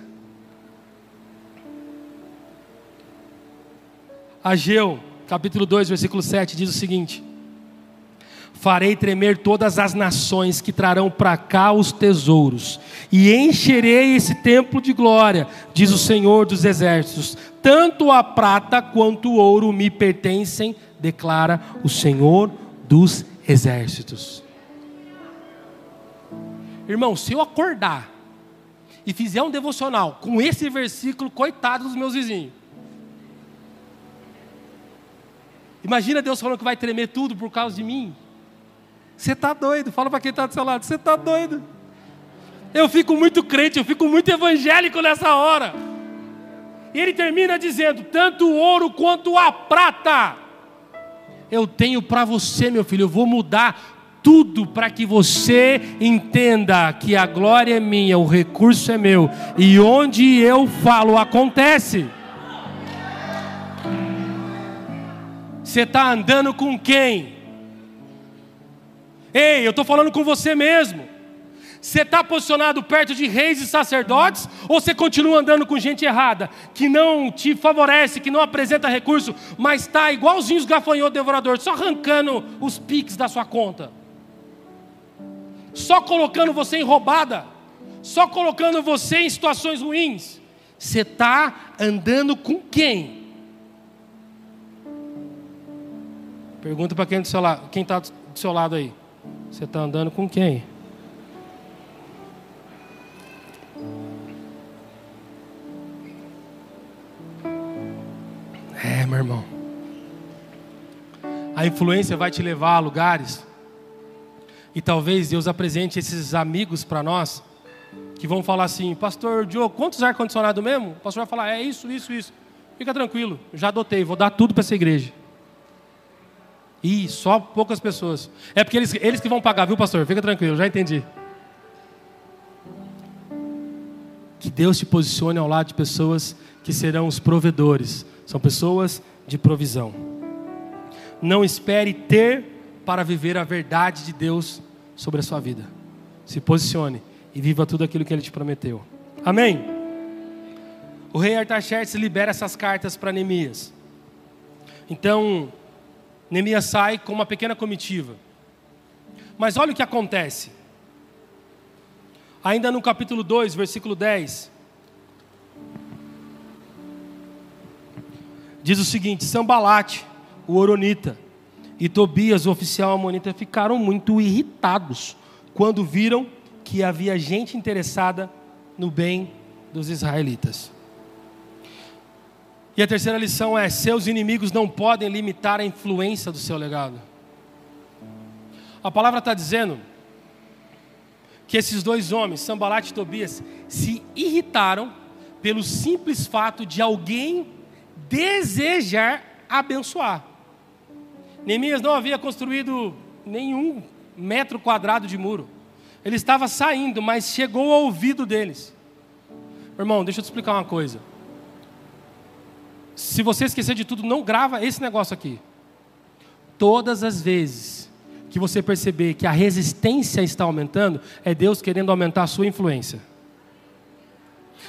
Ageu, capítulo 2, versículo 7, diz o seguinte: Farei tremer todas as nações que trarão para cá os tesouros, e encherei esse templo de glória, diz o Senhor dos exércitos. Tanto a prata quanto o ouro me pertencem, declara o Senhor dos exércitos. Irmão, se eu acordar e fizer um devocional com esse versículo, coitado dos meus vizinhos. Imagina Deus falando que vai tremer tudo por causa de mim. Você está doido? Fala para quem está do seu lado. Você está doido? Eu fico muito crente, eu fico muito evangélico nessa hora. E ele termina dizendo: tanto o ouro quanto a prata, eu tenho para você, meu filho. Eu vou mudar tudo para que você entenda que a glória é minha, o recurso é meu, e onde eu falo acontece. Você está andando com quem? Ei, eu estou falando com você mesmo. Você está posicionado perto de reis e sacerdotes ou você continua andando com gente errada, que não te favorece, que não apresenta recurso, mas está igualzinho os gafanhotos devoradores, só arrancando os piques da sua conta? Só colocando você em roubada, só colocando você em situações ruins. Você está andando com quem? Pergunta para quem quem está do seu lado aí. Você está andando com quem? É, meu irmão. A influência vai te levar a lugares e talvez Deus apresente esses amigos para nós que vão falar assim: Pastor Diogo, quantos ar-condicionado mesmo? O pastor vai falar: É isso, isso, isso. Fica tranquilo, já adotei, vou dar tudo para essa igreja. Ih, só poucas pessoas. É porque eles, eles que vão pagar, viu, pastor? Fica tranquilo, já entendi. Que Deus te posicione ao lado de pessoas que serão os provedores. São pessoas de provisão. Não espere ter para viver a verdade de Deus sobre a sua vida. Se posicione e viva tudo aquilo que ele te prometeu. Amém? O rei Artaxerxes libera essas cartas para Neemias. Então, Neemias sai com uma pequena comitiva. Mas olha o que acontece. Ainda no capítulo 2, versículo 10. Diz o seguinte: Sambalate, o Oronita, e Tobias, o oficial amonita, ficaram muito irritados quando viram que havia gente interessada no bem dos israelitas. E a terceira lição é: seus inimigos não podem limitar a influência do seu legado. A palavra está dizendo que esses dois homens, Sambalat e Tobias, se irritaram pelo simples fato de alguém desejar abençoar. Neemias não havia construído nenhum metro quadrado de muro. Ele estava saindo, mas chegou ao ouvido deles. Irmão, deixa eu te explicar uma coisa. Se você esquecer de tudo, não grava esse negócio aqui. Todas as vezes que você perceber que a resistência está aumentando, é Deus querendo aumentar a sua influência.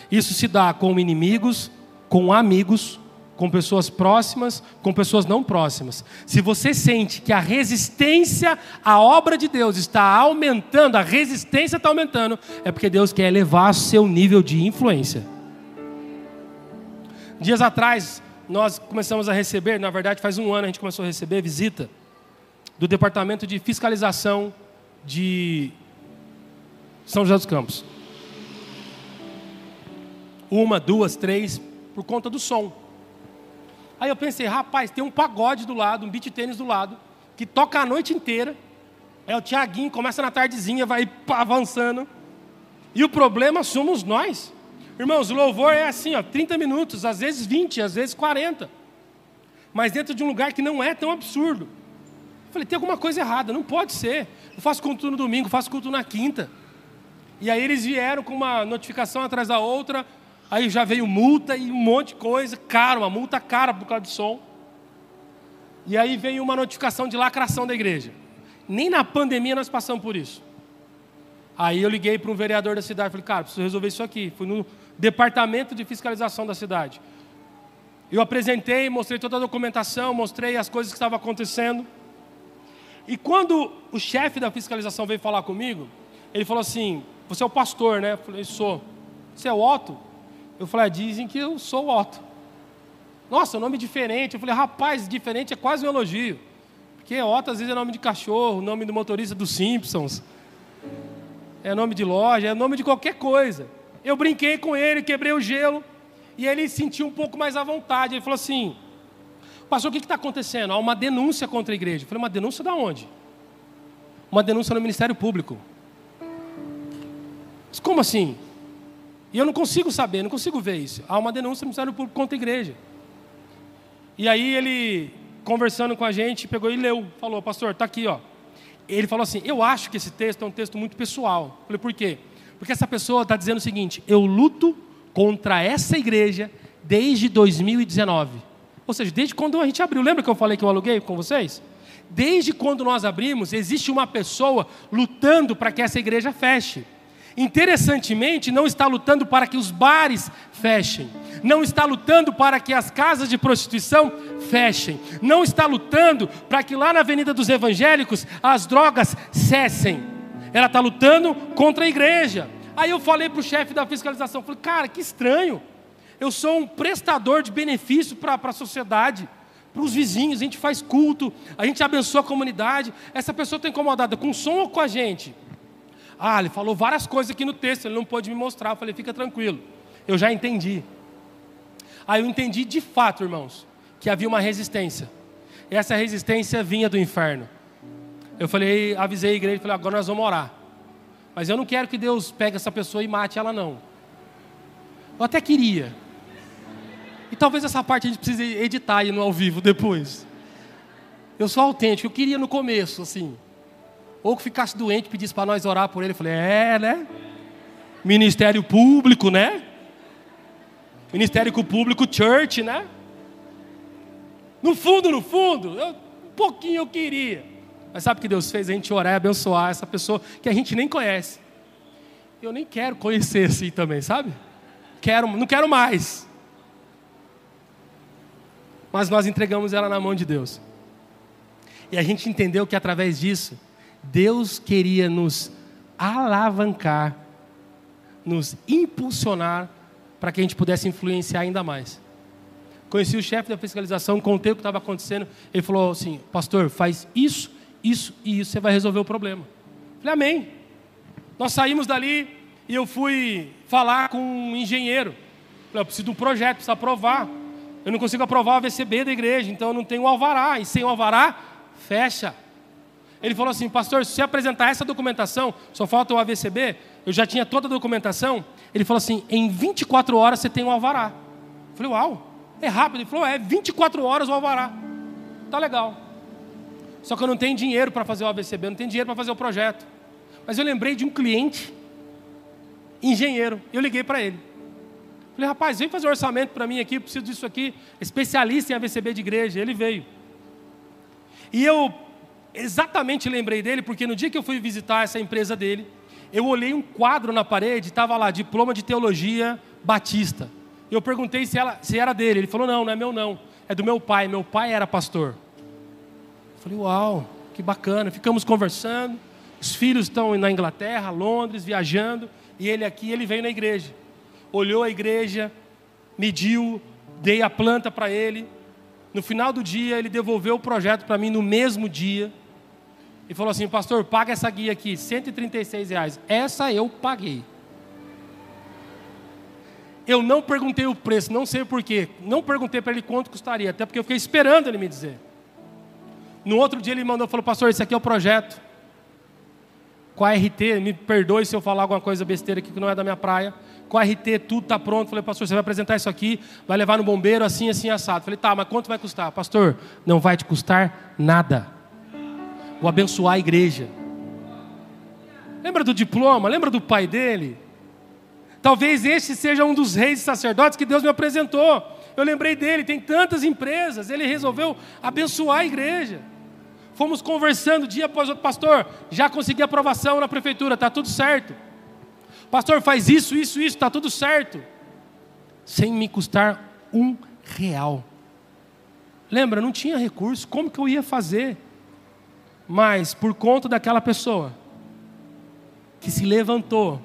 Isso se dá com inimigos, com amigos, com pessoas próximas, com pessoas não próximas. Se você sente que a resistência à obra de Deus está aumentando, a resistência está aumentando, é porque Deus quer elevar seu nível de influência. Dias atrás, nós começamos a receber, na verdade, faz um ano a gente começou a receber visita do Departamento de Fiscalização de São José dos Campos. Uma, duas, três, por conta do som. Aí eu pensei, rapaz, tem um pagode do lado, um beat tênis do lado, que toca a noite inteira. É o Tiaguinho, começa na tardezinha, vai avançando. E o problema somos nós. Irmãos, o louvor é assim, ó, 30 minutos, às vezes 20, às vezes 40. Mas dentro de um lugar que não é tão absurdo. Eu falei, tem alguma coisa errada, não pode ser. Eu faço culto no domingo, faço culto na quinta. E aí eles vieram com uma notificação atrás da outra, Aí já veio multa e um monte de coisa, caro, uma multa cara por causa do som. E aí veio uma notificação de lacração da igreja. Nem na pandemia nós passamos por isso. Aí eu liguei para um vereador da cidade, falei, cara, preciso resolver isso aqui. Fui no departamento de fiscalização da cidade. Eu apresentei, mostrei toda a documentação, mostrei as coisas que estavam acontecendo. E quando o chefe da fiscalização veio falar comigo, ele falou assim: Você é o pastor, né? Eu falei: Sou. Você é o Otto? Eu falei, ah, dizem que eu sou o Otto. Nossa, nome diferente. Eu falei, rapaz, diferente é quase um elogio. Porque Otto às vezes é nome de cachorro, nome do motorista dos Simpsons. É nome de loja, é nome de qualquer coisa. Eu brinquei com ele, quebrei o gelo. E ele sentiu um pouco mais à vontade. Ele falou assim: Pastor, o que está acontecendo? Há uma denúncia contra a igreja. Eu falei, uma denúncia da onde? Uma denúncia no Ministério Público. Mas como assim? E eu não consigo saber, não consigo ver isso. Há uma denúncia do Ministério Público contra a igreja. E aí ele, conversando com a gente, pegou e leu. Falou, pastor, está aqui, ó. Ele falou assim, eu acho que esse texto é um texto muito pessoal. Eu falei, por quê? Porque essa pessoa está dizendo o seguinte, eu luto contra essa igreja desde 2019. Ou seja, desde quando a gente abriu. Lembra que eu falei que eu aluguei com vocês? Desde quando nós abrimos, existe uma pessoa lutando para que essa igreja feche. Interessantemente, não está lutando para que os bares fechem, não está lutando para que as casas de prostituição fechem, não está lutando para que lá na Avenida dos Evangélicos as drogas cessem. Ela está lutando contra a igreja. Aí eu falei para o chefe da fiscalização, falei, cara, que estranho. Eu sou um prestador de benefício para a sociedade, para os vizinhos, a gente faz culto, a gente abençoa a comunidade. Essa pessoa está incomodada com o som ou com a gente? Ah, ele falou várias coisas aqui no texto, ele não pôde me mostrar. Eu falei, fica tranquilo, eu já entendi. Aí eu entendi de fato, irmãos, que havia uma resistência. E essa resistência vinha do inferno. Eu falei, avisei a igreja, falei, agora nós vamos orar. Mas eu não quero que Deus pegue essa pessoa e mate ela, não. Eu até queria. E talvez essa parte a gente precise editar aí no ao vivo depois. Eu sou autêntico, eu queria no começo, assim. Ou que ficasse doente e pedisse para nós orar por ele. Eu falei, é, né? Ministério público, né? Ministério público, church, né? No fundo, no fundo, eu, um pouquinho eu queria. Mas sabe o que Deus fez? A gente orar e abençoar essa pessoa que a gente nem conhece. Eu nem quero conhecer assim também, sabe? Quero, não quero mais. Mas nós entregamos ela na mão de Deus. E a gente entendeu que através disso, Deus queria nos alavancar, nos impulsionar para que a gente pudesse influenciar ainda mais. Conheci o chefe da fiscalização, contei o que estava acontecendo. Ele falou assim: Pastor, faz isso, isso e isso, você vai resolver o problema. Falei, Amém. Nós saímos dali e eu fui falar com um engenheiro. Falei, eu preciso de um projeto, preciso aprovar. Eu não consigo aprovar o VCB da igreja, então eu não tenho alvará. E sem o alvará, fecha. Ele falou assim, pastor, se você apresentar essa documentação, só falta o AVCB, eu já tinha toda a documentação. Ele falou assim, em 24 horas você tem um alvará. Eu falei, uau, é rápido. Ele falou, é, 24 horas o alvará. Tá legal. Só que eu não tenho dinheiro para fazer o AVCB, eu não tenho dinheiro para fazer o projeto. Mas eu lembrei de um cliente, engenheiro, eu liguei para ele. Falei, rapaz, vem fazer um orçamento para mim aqui, preciso disso aqui, especialista em AVCB de igreja. Ele veio. E eu exatamente lembrei dele porque no dia que eu fui visitar essa empresa dele, eu olhei um quadro na parede, estava lá, diploma de teologia Batista. Eu perguntei se, ela, se era dele. Ele falou: Não, não é meu, não. É do meu pai. Meu pai era pastor. Eu falei: Uau, que bacana. Ficamos conversando. Os filhos estão na Inglaterra, Londres, viajando. E ele aqui, ele veio na igreja. Olhou a igreja, mediu, dei a planta para ele. No final do dia, ele devolveu o projeto para mim no mesmo dia. E falou assim: Pastor, paga essa guia aqui, 136 reais. Essa eu paguei. Eu não perguntei o preço, não sei porquê. Não perguntei para ele quanto custaria, até porque eu fiquei esperando ele me dizer. No outro dia ele mandou falou: Pastor, esse aqui é o projeto. Com a RT, me perdoe se eu falar alguma coisa besteira aqui que não é da minha praia. Com a RT, tudo está pronto. Falei, pastor, você vai apresentar isso aqui, vai levar no bombeiro, assim, assim, assado. Falei, tá, mas quanto vai custar? Pastor, não vai te custar nada. Vou abençoar a igreja. Lembra do diploma? Lembra do pai dele? Talvez este seja um dos reis e sacerdotes que Deus me apresentou. Eu lembrei dele, tem tantas empresas, ele resolveu abençoar a igreja. Fomos conversando dia após outro, pastor, já consegui aprovação na prefeitura, está tudo certo. Pastor, faz isso, isso, isso, está tudo certo. Sem me custar um real. Lembra, não tinha recurso, como que eu ia fazer? Mas por conta daquela pessoa que se levantou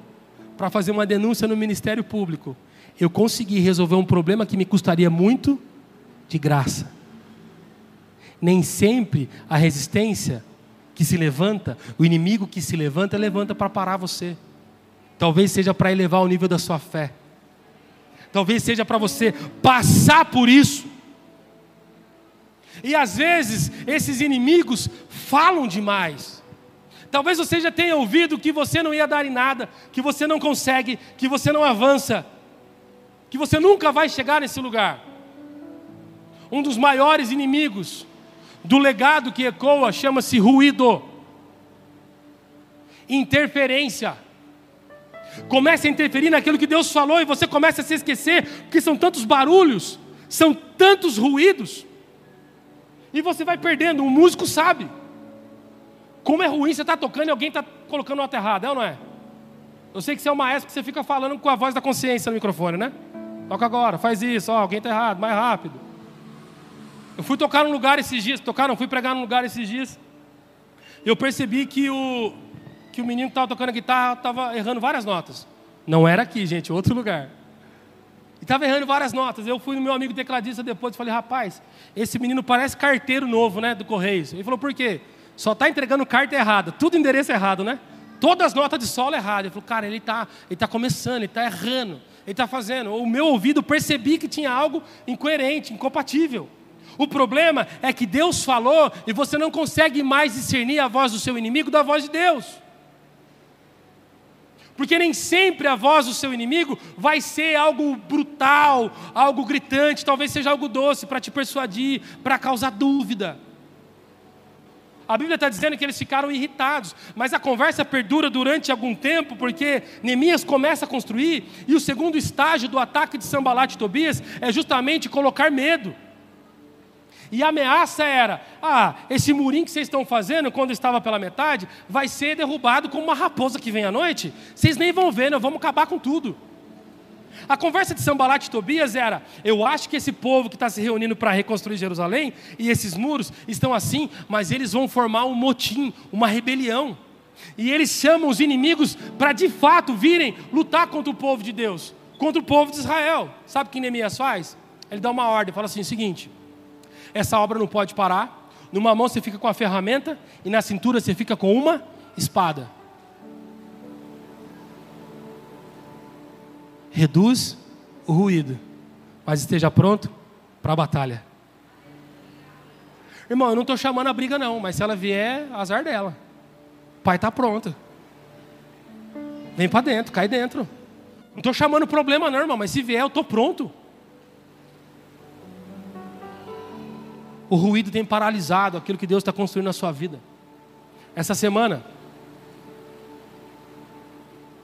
para fazer uma denúncia no Ministério Público, eu consegui resolver um problema que me custaria muito de graça. Nem sempre a resistência que se levanta, o inimigo que se levanta, levanta para parar você. Talvez seja para elevar o nível da sua fé. Talvez seja para você passar por isso. E às vezes esses inimigos falam demais. Talvez você já tenha ouvido que você não ia dar em nada, que você não consegue, que você não avança, que você nunca vai chegar nesse lugar. Um dos maiores inimigos do legado que ecoa chama-se ruído, interferência. Começa a interferir naquilo que Deus falou e você começa a se esquecer, porque são tantos barulhos, são tantos ruídos, e você vai perdendo. O músico sabe. Como é ruim você estar tá tocando e alguém está colocando nota errada, é ou não é? Eu sei que você é o maestro que você fica falando com a voz da consciência no microfone, né? Toca agora, faz isso, ó, alguém está errado, mais rápido. Eu fui tocar num lugar esses dias, tocar não, fui pregar num lugar esses dias. Eu percebi que o, que o menino que estava tocando guitarra estava errando várias notas. Não era aqui, gente, outro lugar. E estava errando várias notas. Eu fui no meu amigo tecladista depois e falei, rapaz, esse menino parece carteiro novo, né, do Correios. Ele falou, por quê? Só está entregando carta errada, tudo endereço errado, né? Todas as notas de solo erradas. Ele falou, cara, ele está ele tá começando, ele está errando, ele está fazendo. O meu ouvido percebi que tinha algo incoerente, incompatível. O problema é que Deus falou e você não consegue mais discernir a voz do seu inimigo da voz de Deus. Porque nem sempre a voz do seu inimigo vai ser algo brutal, algo gritante, talvez seja algo doce para te persuadir, para causar dúvida. A Bíblia está dizendo que eles ficaram irritados, mas a conversa perdura durante algum tempo, porque Neemias começa a construir, e o segundo estágio do ataque de Sambalat e Tobias é justamente colocar medo. E a ameaça era: ah, esse murinho que vocês estão fazendo, quando estava pela metade, vai ser derrubado como uma raposa que vem à noite. Vocês nem vão ver, nós vamos acabar com tudo. A conversa de Sambalat e Tobias era: eu acho que esse povo que está se reunindo para reconstruir Jerusalém e esses muros estão assim, mas eles vão formar um motim, uma rebelião. E eles chamam os inimigos para de fato virem lutar contra o povo de Deus, contra o povo de Israel. Sabe o que Neemias faz? Ele dá uma ordem, fala assim: seguinte, essa obra não pode parar. Numa mão você fica com a ferramenta e na cintura você fica com uma espada. reduz o ruído, mas esteja pronto para a batalha. Irmão, eu não estou chamando a briga, não, mas se ela vier, azar dela. O pai está pronto. Vem para dentro, cai dentro. Não estou chamando problema, não, irmão, mas se vier, eu estou pronto. O ruído tem paralisado aquilo que Deus está construindo na sua vida. Essa semana,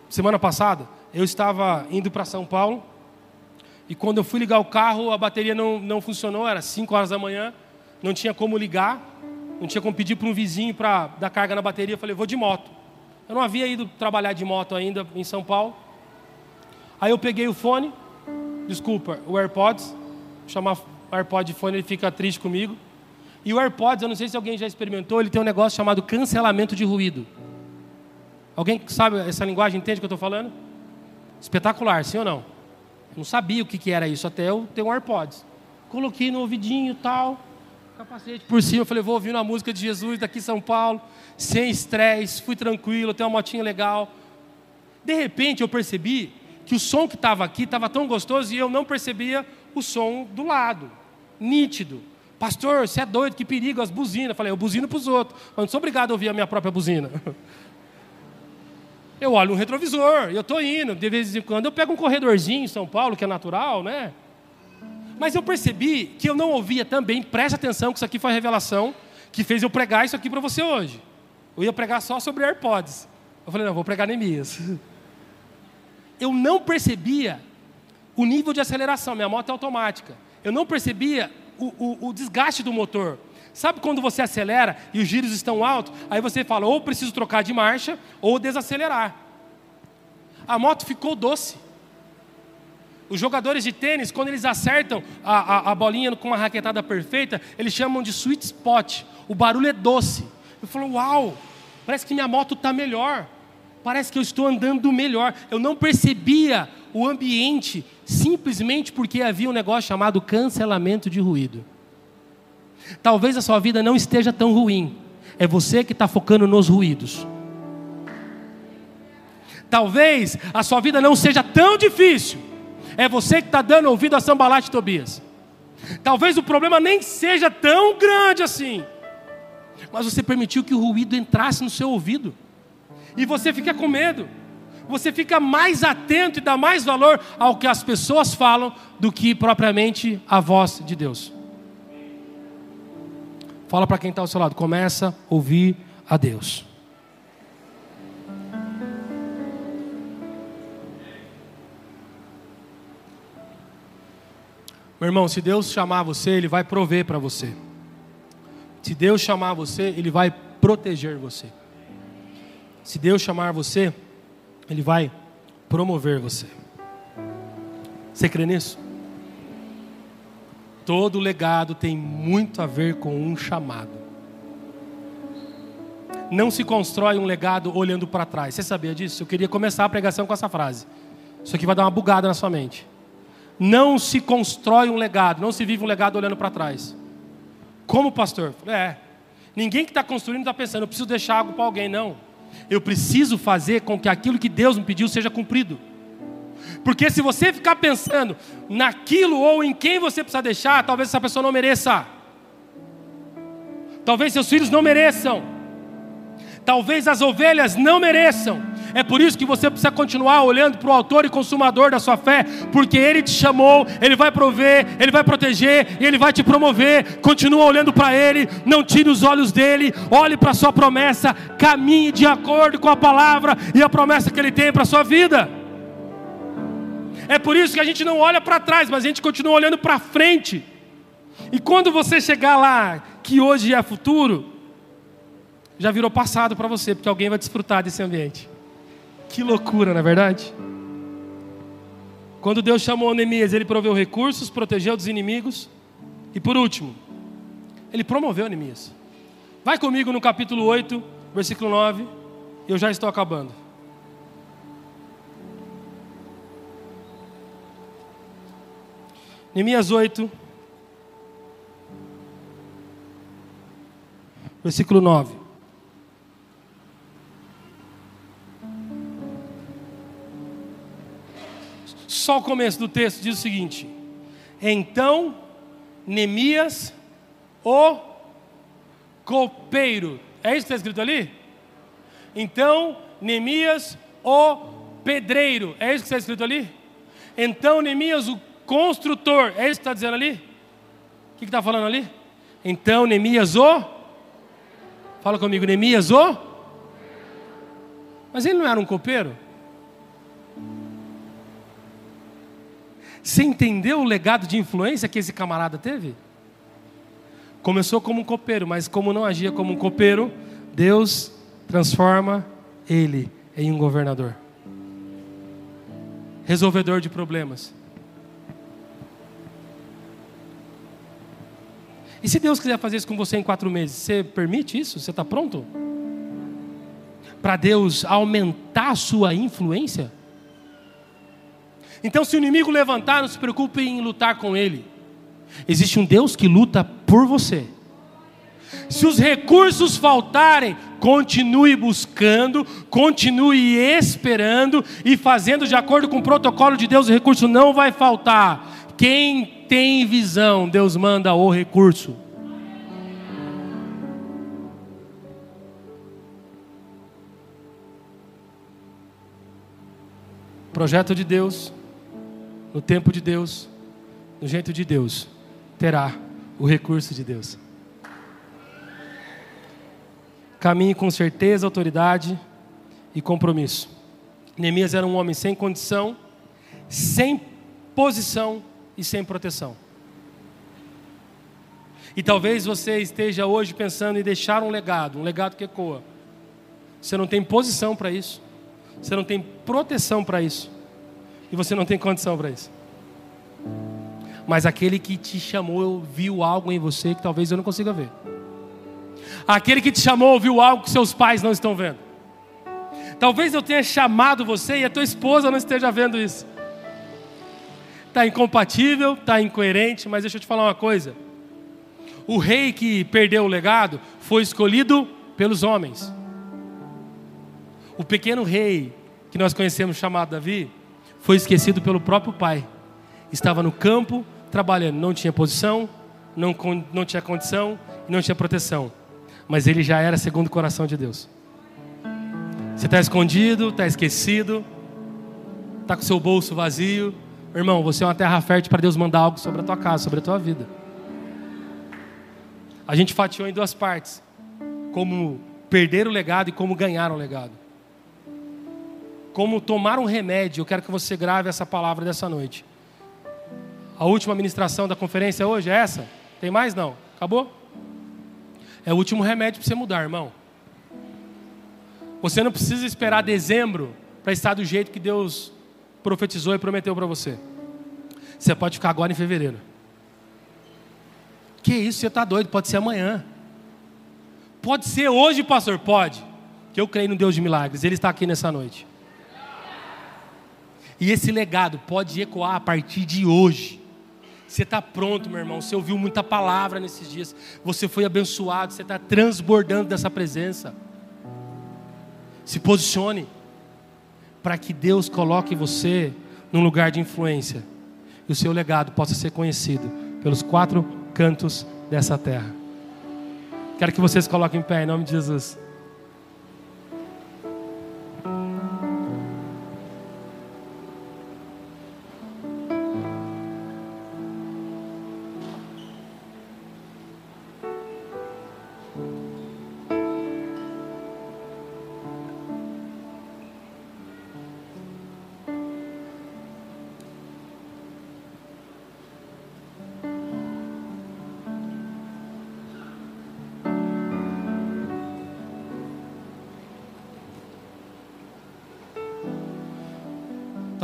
semana passada, eu estava indo para São Paulo e quando eu fui ligar o carro, a bateria não, não funcionou, era 5 horas da manhã, não tinha como ligar, não tinha como pedir para um vizinho para dar carga na bateria. Eu falei, vou de moto. Eu não havia ido trabalhar de moto ainda em São Paulo. Aí eu peguei o fone, desculpa, o AirPods, chamar o AirPod fone, ele fica triste comigo. E o AirPods, eu não sei se alguém já experimentou, ele tem um negócio chamado cancelamento de ruído. Alguém sabe essa linguagem, entende o que eu estou falando? Espetacular, sim ou não? Não sabia o que, que era isso, até eu ter um AirPods. Coloquei no ouvidinho tal, capacete por cima, falei, vou ouvir uma música de Jesus daqui em São Paulo, sem estresse, fui tranquilo, tenho uma motinha legal. De repente eu percebi que o som que estava aqui estava tão gostoso e eu não percebia o som do lado, nítido. Pastor, você é doido, que perigo, as buzinas. Falei, eu buzino para os outros, mas não sou obrigado a ouvir a minha própria buzina. (laughs) Eu olho um retrovisor, eu estou indo, de vez em quando eu pego um corredorzinho em São Paulo, que é natural, né? Mas eu percebi que eu não ouvia também, preste atenção que isso aqui foi a revelação que fez eu pregar isso aqui para você hoje. Eu ia pregar só sobre AirPods. Eu falei, não, vou pregar Neemias. (laughs) Eu não percebia o nível de aceleração, minha moto é automática. Eu não percebia o, o, o desgaste do motor. Sabe quando você acelera e os giros estão altos? Aí você fala, ou preciso trocar de marcha, ou desacelerar. A moto ficou doce. Os jogadores de tênis, quando eles acertam a, a, a, bolinha com uma raquetada perfeita, eles chamam de sweet spot. O barulho é doce. Eu falo, uau, parece que minha moto está melhor. Parece que eu estou andando melhor. Eu não percebia o ambiente simplesmente porque havia um negócio chamado cancelamento de ruído. Talvez a sua vida não esteja tão ruim, é você que está focando nos ruídos. Talvez a sua vida não seja tão difícil, é você que está dando ouvido a Sambalat e Tobias. Talvez o problema nem seja tão grande assim, mas você permitiu que o ruído entrasse no seu ouvido, e você fica com medo você fica mais atento e dá mais valor ao que as pessoas falam do que propriamente a voz de Deus. Fala para quem está ao seu lado, começa a ouvir a Deus. Meu irmão, se Deus chamar você, Ele vai prover para você. Se Deus chamar você, Ele vai proteger você. Se Deus chamar você, ele vai promover você. Você crê nisso? Todo legado tem muito a ver com um chamado. Não se constrói um legado olhando para trás. Você sabia disso? Eu queria começar a pregação com essa frase. Isso aqui vai dar uma bugada na sua mente. Não se constrói um legado, não se vive um legado olhando para trás. Como pastor? É. Ninguém que está construindo está pensando, eu preciso deixar algo para alguém, não. Eu preciso fazer com que aquilo que Deus me pediu seja cumprido. Porque se você ficar pensando naquilo ou em quem você precisa deixar, talvez essa pessoa não mereça. Talvez seus filhos não mereçam. Talvez as ovelhas não mereçam. É por isso que você precisa continuar olhando para o autor e consumador da sua fé, porque ele te chamou, ele vai prover, ele vai proteger e ele vai te promover. Continua olhando para ele, não tire os olhos dele, olhe para a sua promessa, caminhe de acordo com a palavra e a promessa que ele tem para a sua vida. É por isso que a gente não olha para trás, mas a gente continua olhando para frente. E quando você chegar lá, que hoje é futuro, já virou passado para você, porque alguém vai desfrutar desse ambiente. Que loucura, não é verdade? Quando Deus chamou Neemias, ele proveu recursos, protegeu dos inimigos. E por último, ele promoveu Neemias. Vai comigo no capítulo 8, versículo 9. Eu já estou acabando. Neemias 8, versículo 9. Só o começo do texto diz o seguinte: Então Neemias, o copeiro, é isso que está escrito ali? Então Neemias, o pedreiro, é isso que está escrito ali? Então Neemias, o construtor, é isso que está dizendo ali? O que está falando ali? Então Neemias, o. Fala comigo, Neemias, o. Mas ele não era um copeiro? Você entendeu o legado de influência que esse camarada teve? Começou como um copeiro, mas como não agia como um copeiro, Deus transforma ele em um governador. resolvedor de problemas. E se Deus quiser fazer isso com você em quatro meses, você permite isso? Você está pronto? Para Deus aumentar a sua influência? Então, se o inimigo levantar, não se preocupe em lutar com ele. Existe um Deus que luta por você. Se os recursos faltarem, continue buscando, continue esperando e fazendo de acordo com o protocolo de Deus, o recurso não vai faltar. Quem tem visão, Deus manda o recurso. Projeto de Deus, no tempo de Deus, no jeito de Deus, terá o recurso de Deus. Caminhe com certeza, autoridade e compromisso. Neemias era um homem sem condição, sem posição e sem proteção. E talvez você esteja hoje pensando em deixar um legado, um legado que ecoa. Você não tem posição para isso, você não tem proteção para isso, e você não tem condição para isso. Mas aquele que te chamou viu algo em você que talvez eu não consiga ver. Aquele que te chamou viu algo que seus pais não estão vendo. Talvez eu tenha chamado você e a tua esposa não esteja vendo isso. Está incompatível, está incoerente, mas deixa eu te falar uma coisa. O rei que perdeu o legado foi escolhido pelos homens. O pequeno rei que nós conhecemos chamado Davi foi esquecido pelo próprio pai. Estava no campo trabalhando, não tinha posição, não, não tinha condição não tinha proteção mas ele já era segundo o coração de Deus. Você está escondido, está esquecido, está com seu bolso vazio. Irmão, você é uma terra fértil para Deus mandar algo sobre a tua casa, sobre a tua vida. A gente fatiou em duas partes: como perder o legado e como ganhar o legado. Como tomar um remédio. Eu quero que você grave essa palavra dessa noite. A última ministração da conferência hoje é essa? Tem mais? Não? Acabou? É o último remédio para você mudar, irmão. Você não precisa esperar dezembro para estar do jeito que Deus profetizou e prometeu para você. Você pode ficar agora em fevereiro. Que isso, você está doido? Pode ser amanhã. Pode ser hoje, pastor? Pode. Que eu creio no Deus de milagres. Ele está aqui nessa noite. E esse legado pode ecoar a partir de hoje. Você está pronto, meu irmão. Você ouviu muita palavra nesses dias. Você foi abençoado. Você está transbordando dessa presença. Se posicione para que Deus coloque você num lugar de influência e o seu legado possa ser conhecido pelos quatro cantos dessa terra. Quero que vocês coloquem em pé em nome de Jesus.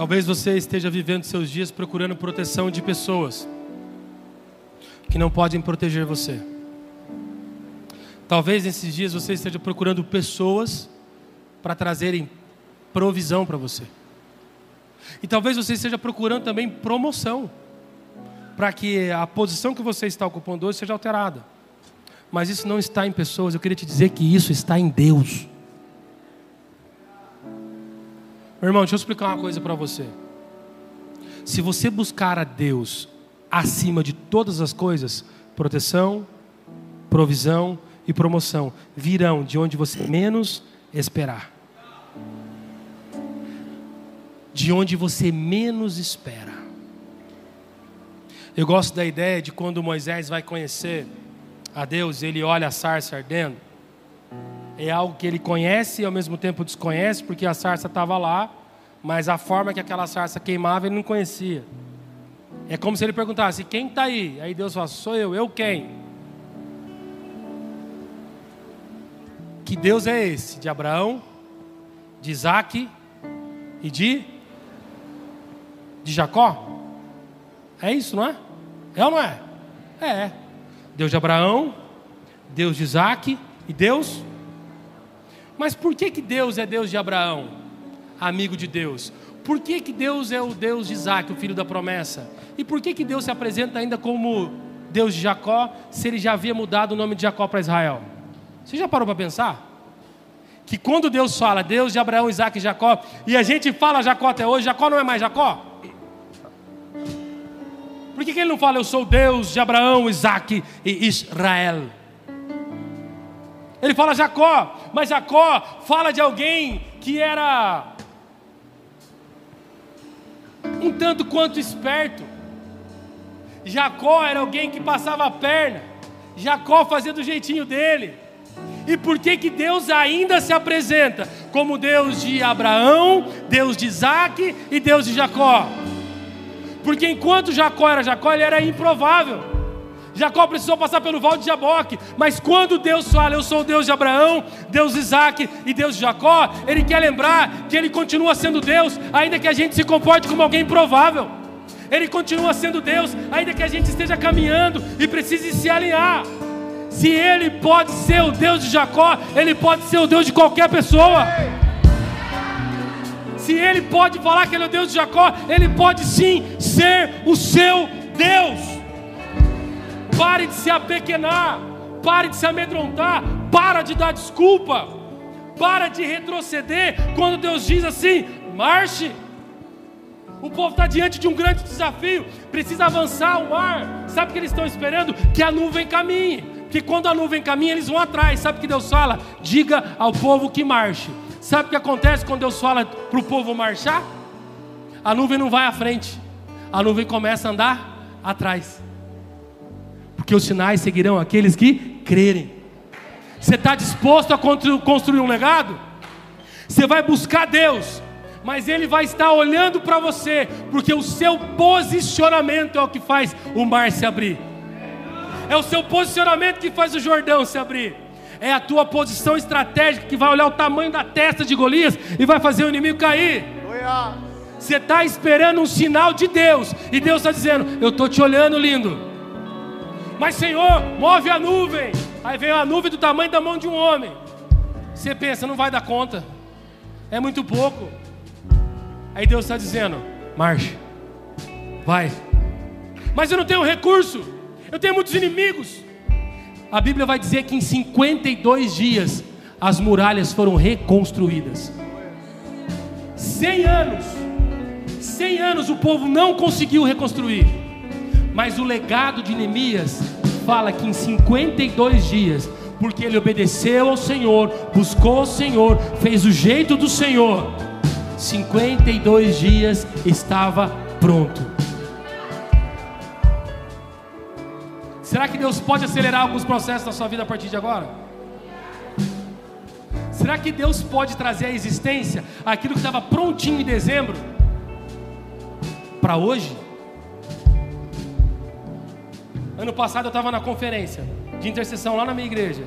Talvez você esteja vivendo seus dias procurando proteção de pessoas que não podem proteger você. Talvez nesses dias você esteja procurando pessoas para trazerem provisão para você. E talvez você esteja procurando também promoção, para que a posição que você está ocupando hoje seja alterada. Mas isso não está em pessoas, eu queria te dizer que isso está em Deus. Meu irmão, deixa eu explicar uma coisa para você. Se você buscar a Deus acima de todas as coisas, proteção, provisão e promoção virão de onde você menos esperar. De onde você menos espera. Eu gosto da ideia de quando Moisés vai conhecer a Deus, ele olha a sarça ardendo é algo que ele conhece e ao mesmo tempo desconhece, porque a sarça estava lá, mas a forma que aquela sarça queimava ele não conhecia. É como se ele perguntasse: quem está aí? Aí Deus fala: sou eu, eu quem? Que Deus é esse? De Abraão, de Isaac e de. de Jacó? É isso, não é? É ou não é? É. Deus de Abraão, Deus de Isaac e Deus. Mas por que, que Deus é Deus de Abraão, amigo de Deus? Por que, que Deus é o Deus de Isaac, o filho da promessa? E por que, que Deus se apresenta ainda como Deus de Jacó, se ele já havia mudado o nome de Jacó para Israel? Você já parou para pensar? Que quando Deus fala Deus de Abraão, Isaac e Jacó, e a gente fala Jacó até hoje, Jacó não é mais Jacó? Por que, que ele não fala eu sou Deus de Abraão, Isaac e Israel? Ele fala Jacó, mas Jacó fala de alguém que era um tanto quanto esperto. Jacó era alguém que passava a perna. Jacó fazia do jeitinho dele. E por que que Deus ainda se apresenta como Deus de Abraão, Deus de Isaac e Deus de Jacó? Porque enquanto Jacó era Jacó, ele era improvável. Jacó precisou passar pelo val de Jaboque, mas quando Deus fala, eu sou o Deus de Abraão, Deus de Isaac e Deus de Jacó, Ele quer lembrar que Ele continua sendo Deus, ainda que a gente se comporte como alguém improvável. Ele continua sendo Deus, ainda que a gente esteja caminhando e precise se alinhar. Se Ele pode ser o Deus de Jacó, Ele pode ser o Deus de qualquer pessoa. Se Ele pode falar que Ele é o Deus de Jacó, Ele pode sim ser o seu Deus. Pare de se apequenar, pare de se amedrontar, para de dar desculpa, para de retroceder quando Deus diz assim: marche. O povo está diante de um grande desafio, precisa avançar o mar. Sabe o que eles estão esperando? Que a nuvem caminhe. Porque quando a nuvem caminha, eles vão atrás. Sabe o que Deus fala? Diga ao povo que marche. Sabe o que acontece quando Deus fala para o povo marchar? A nuvem não vai à frente, a nuvem começa a andar atrás porque os sinais seguirão aqueles que crerem. Você está disposto a construir um legado? Você vai buscar Deus, mas Ele vai estar olhando para você, porque o seu posicionamento é o que faz o mar se abrir. É o seu posicionamento que faz o Jordão se abrir. É a tua posição estratégica que vai olhar o tamanho da testa de Golias e vai fazer o inimigo cair. Você está esperando um sinal de Deus, e Deus está dizendo: Eu estou te olhando, lindo. Mas Senhor, move a nuvem. Aí vem a nuvem do tamanho da mão de um homem. Você pensa, não vai dar conta. É muito pouco. Aí Deus está dizendo: marche, vai. Mas eu não tenho recurso. Eu tenho muitos inimigos. A Bíblia vai dizer que em 52 dias as muralhas foram reconstruídas. 100 anos. 100 anos o povo não conseguiu reconstruir. Mas o legado de Neemias fala que em 52 dias, porque ele obedeceu ao Senhor, buscou o Senhor, fez o jeito do Senhor, 52 dias estava pronto. Será que Deus pode acelerar alguns processos na sua vida a partir de agora? Será que Deus pode trazer à existência aquilo que estava prontinho em dezembro para hoje? Ano passado eu estava na conferência de intercessão lá na minha igreja.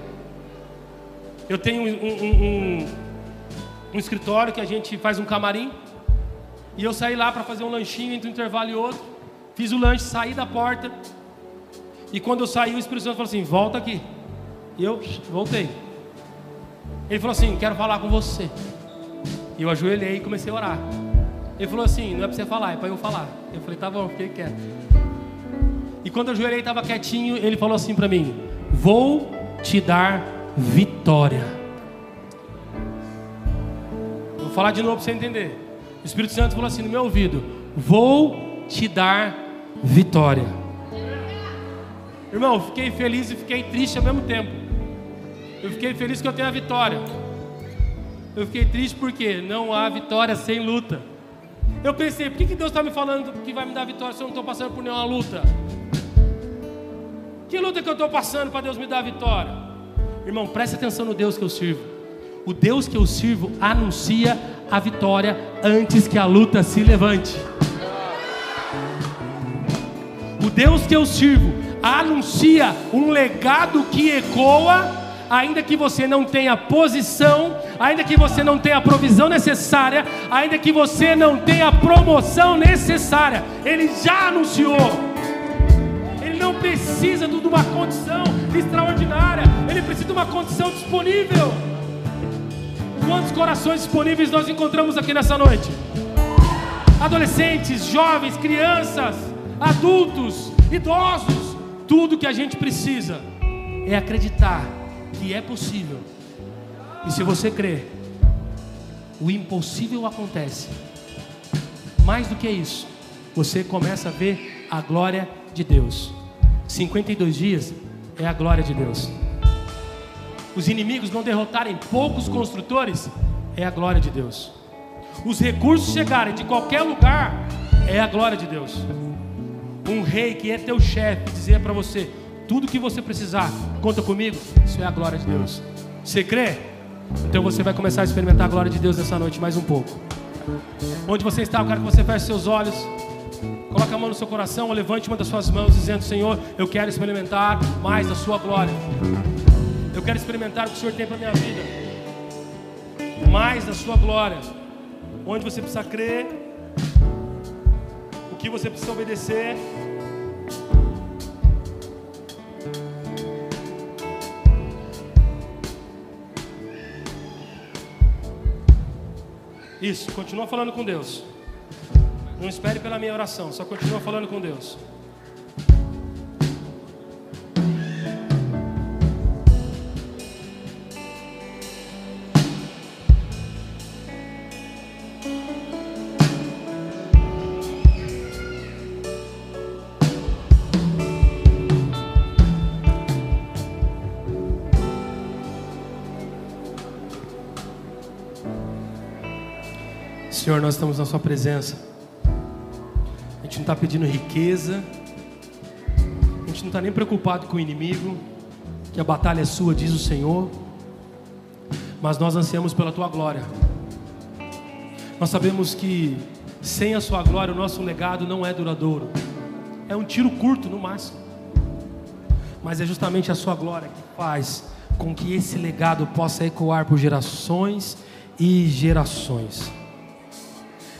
Eu tenho um, um, um, um escritório que a gente faz um camarim. E eu saí lá para fazer um lanchinho entre um intervalo e outro. Fiz o lanche, saí da porta. E quando eu saí, o Espírito Santo falou assim: volta aqui. E eu voltei. Ele falou assim: quero falar com você. E eu ajoelhei e comecei a orar. Ele falou assim: não é para você falar, é para eu falar. Eu falei: tá bom, fiquei quieto. E quando eu ajoelhei estava quietinho, ele falou assim para mim: Vou te dar vitória. Vou falar de novo para você entender. O Espírito Santo falou assim no meu ouvido: Vou te dar vitória. Irmão, fiquei feliz e fiquei triste ao mesmo tempo. Eu fiquei feliz que eu tenho a vitória. Eu fiquei triste porque não há vitória sem luta. Eu pensei, por que Deus está me falando que vai me dar vitória se eu não estou passando por nenhuma luta? Que luta que eu estou passando para Deus me dar a vitória? Irmão, preste atenção no Deus que eu sirvo. O Deus que eu sirvo anuncia a vitória antes que a luta se levante. O Deus que eu sirvo anuncia um legado que ecoa ainda que você não tenha posição, ainda que você não tenha a provisão necessária, ainda que você não tenha a promoção necessária, Ele já anunciou. Ele não precisa de uma condição extraordinária, Ele precisa de uma condição disponível. Quantos corações disponíveis nós encontramos aqui nessa noite? Adolescentes, jovens, crianças, adultos, idosos, tudo que a gente precisa é acreditar que é possível. E se você crer, o impossível acontece. Mais do que isso, você começa a ver a glória de Deus. 52 dias é a glória de Deus. Os inimigos não derrotarem poucos construtores é a glória de Deus. Os recursos chegarem de qualquer lugar é a glória de Deus um rei que é teu chefe dizer para você: tudo que você precisar, conta comigo. Isso é a glória de Deus. Você crê? Então você vai começar a experimentar a glória de Deus nessa noite mais um pouco. Onde você está, eu quero que você feche seus olhos. Coloque a mão no seu coração levante uma das suas mãos dizendo: Senhor, eu quero experimentar mais da sua glória. Eu quero experimentar o que o Senhor tem para minha vida. Mais da sua glória. Onde você precisa crer, o que você precisa obedecer. Isso, continua falando com Deus. Não espere pela minha oração, só continua falando com Deus. Senhor, nós estamos na Sua presença. Está pedindo riqueza, a gente não está nem preocupado com o inimigo, que a batalha é sua, diz o Senhor, mas nós ansiamos pela Tua glória. Nós sabemos que sem a Sua glória o nosso legado não é duradouro, é um tiro curto no máximo, mas é justamente a Sua glória que faz com que esse legado possa ecoar por gerações e gerações.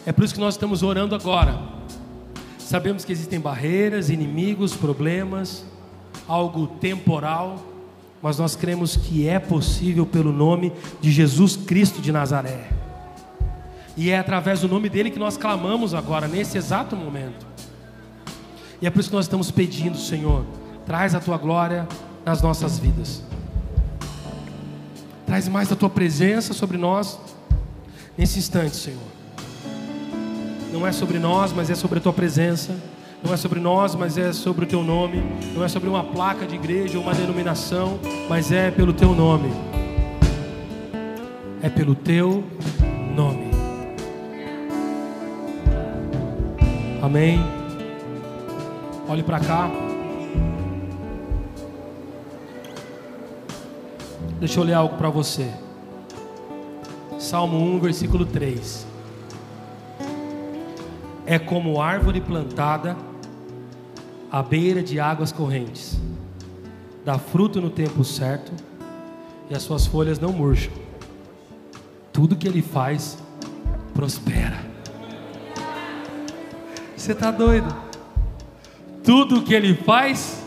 É por isso que nós estamos orando agora. Sabemos que existem barreiras, inimigos, problemas, algo temporal, mas nós cremos que é possível pelo nome de Jesus Cristo de Nazaré. E é através do nome dele que nós clamamos agora, nesse exato momento. E é por isso que nós estamos pedindo, Senhor, traz a tua glória nas nossas vidas. Traz mais da tua presença sobre nós nesse instante, Senhor. Não é sobre nós, mas é sobre a tua presença. Não é sobre nós, mas é sobre o teu nome. Não é sobre uma placa de igreja ou uma denominação, mas é pelo teu nome. É pelo teu nome. Amém. Olhe para cá. Deixa eu ler algo para você. Salmo 1, versículo 3 é como árvore plantada à beira de águas correntes, dá fruto no tempo certo e as suas folhas não murcham. Tudo que ele faz prospera. Você está doido? Tudo que ele faz,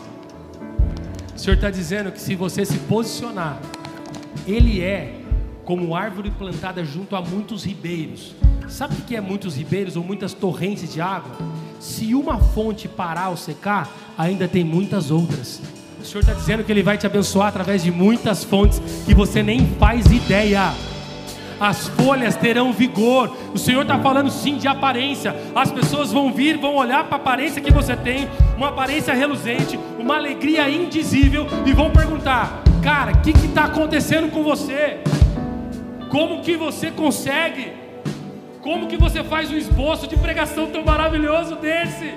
o Senhor está dizendo que se você se posicionar, ele é como árvore plantada junto a muitos ribeiros Sabe o que é muitos ribeiros ou muitas torrentes de água? Se uma fonte parar ou secar, ainda tem muitas outras. O Senhor está dizendo que Ele vai te abençoar através de muitas fontes que você nem faz ideia. As folhas terão vigor. O Senhor está falando sim de aparência. As pessoas vão vir, vão olhar para a aparência que você tem, uma aparência reluzente, uma alegria indizível, e vão perguntar: Cara, o que está acontecendo com você? Como que você consegue? Como que você faz um esboço de pregação tão maravilhoso desse?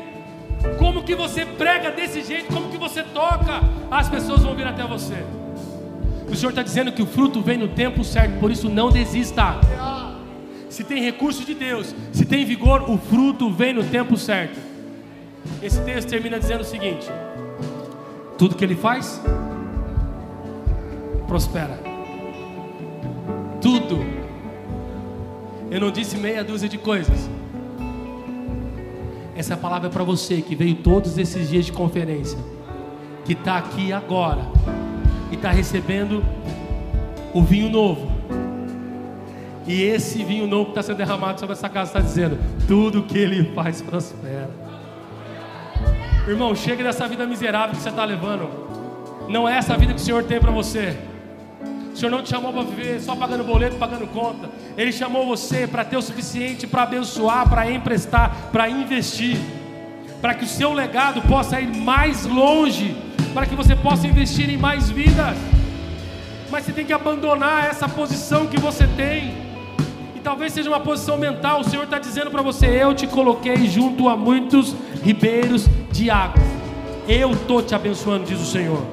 Como que você prega desse jeito? Como que você toca? As pessoas vão vir até você. O Senhor está dizendo que o fruto vem no tempo certo, por isso não desista. Se tem recurso de Deus, se tem vigor, o fruto vem no tempo certo. Esse texto termina dizendo o seguinte: tudo que ele faz prospera. Tudo. Eu não disse meia dúzia de coisas. Essa palavra é para você que veio todos esses dias de conferência, que está aqui agora e está recebendo o vinho novo. E esse vinho novo que está sendo derramado sobre essa casa está dizendo: tudo que ele faz prospera. Irmão, chega dessa vida miserável que você está levando. Não é essa vida que o Senhor tem para você. O Senhor não te chamou para viver só pagando boleto, pagando conta. Ele chamou você para ter o suficiente para abençoar, para emprestar, para investir. Para que o seu legado possa ir mais longe. Para que você possa investir em mais vidas. Mas você tem que abandonar essa posição que você tem. E talvez seja uma posição mental. O Senhor está dizendo para você: Eu te coloquei junto a muitos ribeiros de água. Eu estou te abençoando, diz o Senhor.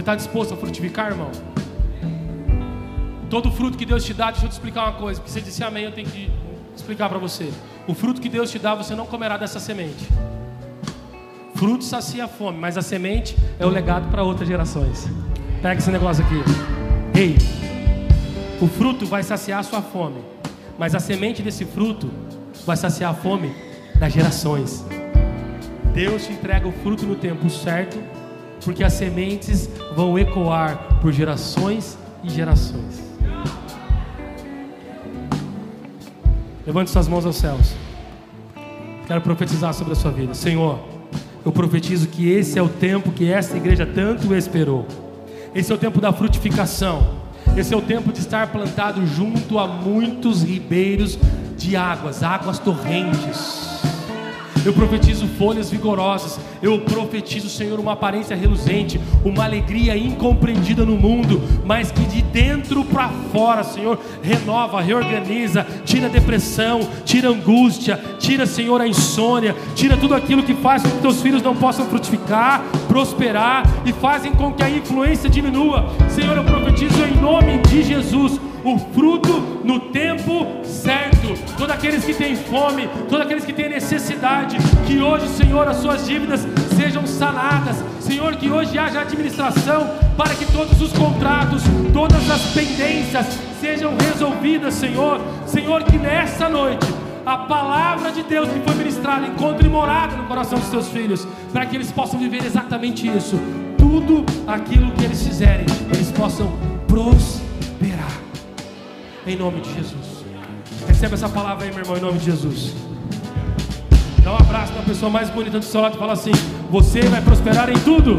Você está disposto a frutificar, irmão? Todo fruto que Deus te dá, deixa eu te explicar uma coisa, porque você disse amém, eu tenho que explicar para você. O fruto que Deus te dá, você não comerá dessa semente. Fruto sacia a fome, mas a semente é o legado para outras gerações. Pega esse negócio aqui. Ei, o fruto vai saciar a sua fome, mas a semente desse fruto vai saciar a fome das gerações. Deus te entrega o fruto no tempo certo porque as sementes vão ecoar por gerações e gerações. Levante suas mãos aos céus. Quero profetizar sobre a sua vida. Senhor, eu profetizo que esse é o tempo que esta igreja tanto esperou. Esse é o tempo da frutificação. Esse é o tempo de estar plantado junto a muitos ribeiros de águas, águas torrentes eu profetizo folhas vigorosas. Eu profetizo, Senhor, uma aparência reluzente, uma alegria incompreendida no mundo, mas que de dentro para fora, Senhor, renova, reorganiza, tira a depressão, tira a angústia, tira, Senhor, a insônia, tira tudo aquilo que faz com que teus filhos não possam frutificar, prosperar e fazem com que a influência diminua. Senhor, eu profetizo em nome de Jesus o fruto no tempo certo. Todos aqueles que têm fome, todos aqueles que têm necessidade, que hoje, Senhor, as suas dívidas sejam sanadas. Senhor, que hoje haja administração para que todos os contratos, todas as pendências sejam resolvidas, Senhor. Senhor, que nessa noite a palavra de Deus que foi ministrada encontre morada no coração dos teus filhos, para que eles possam viver exatamente isso. Tudo aquilo que eles fizerem, eles possam prosperar. Em nome de Jesus. Receba essa palavra aí, meu irmão, em nome de Jesus. Dá um abraço na pessoa mais bonita do seu lado e fala assim: Você vai prosperar em tudo.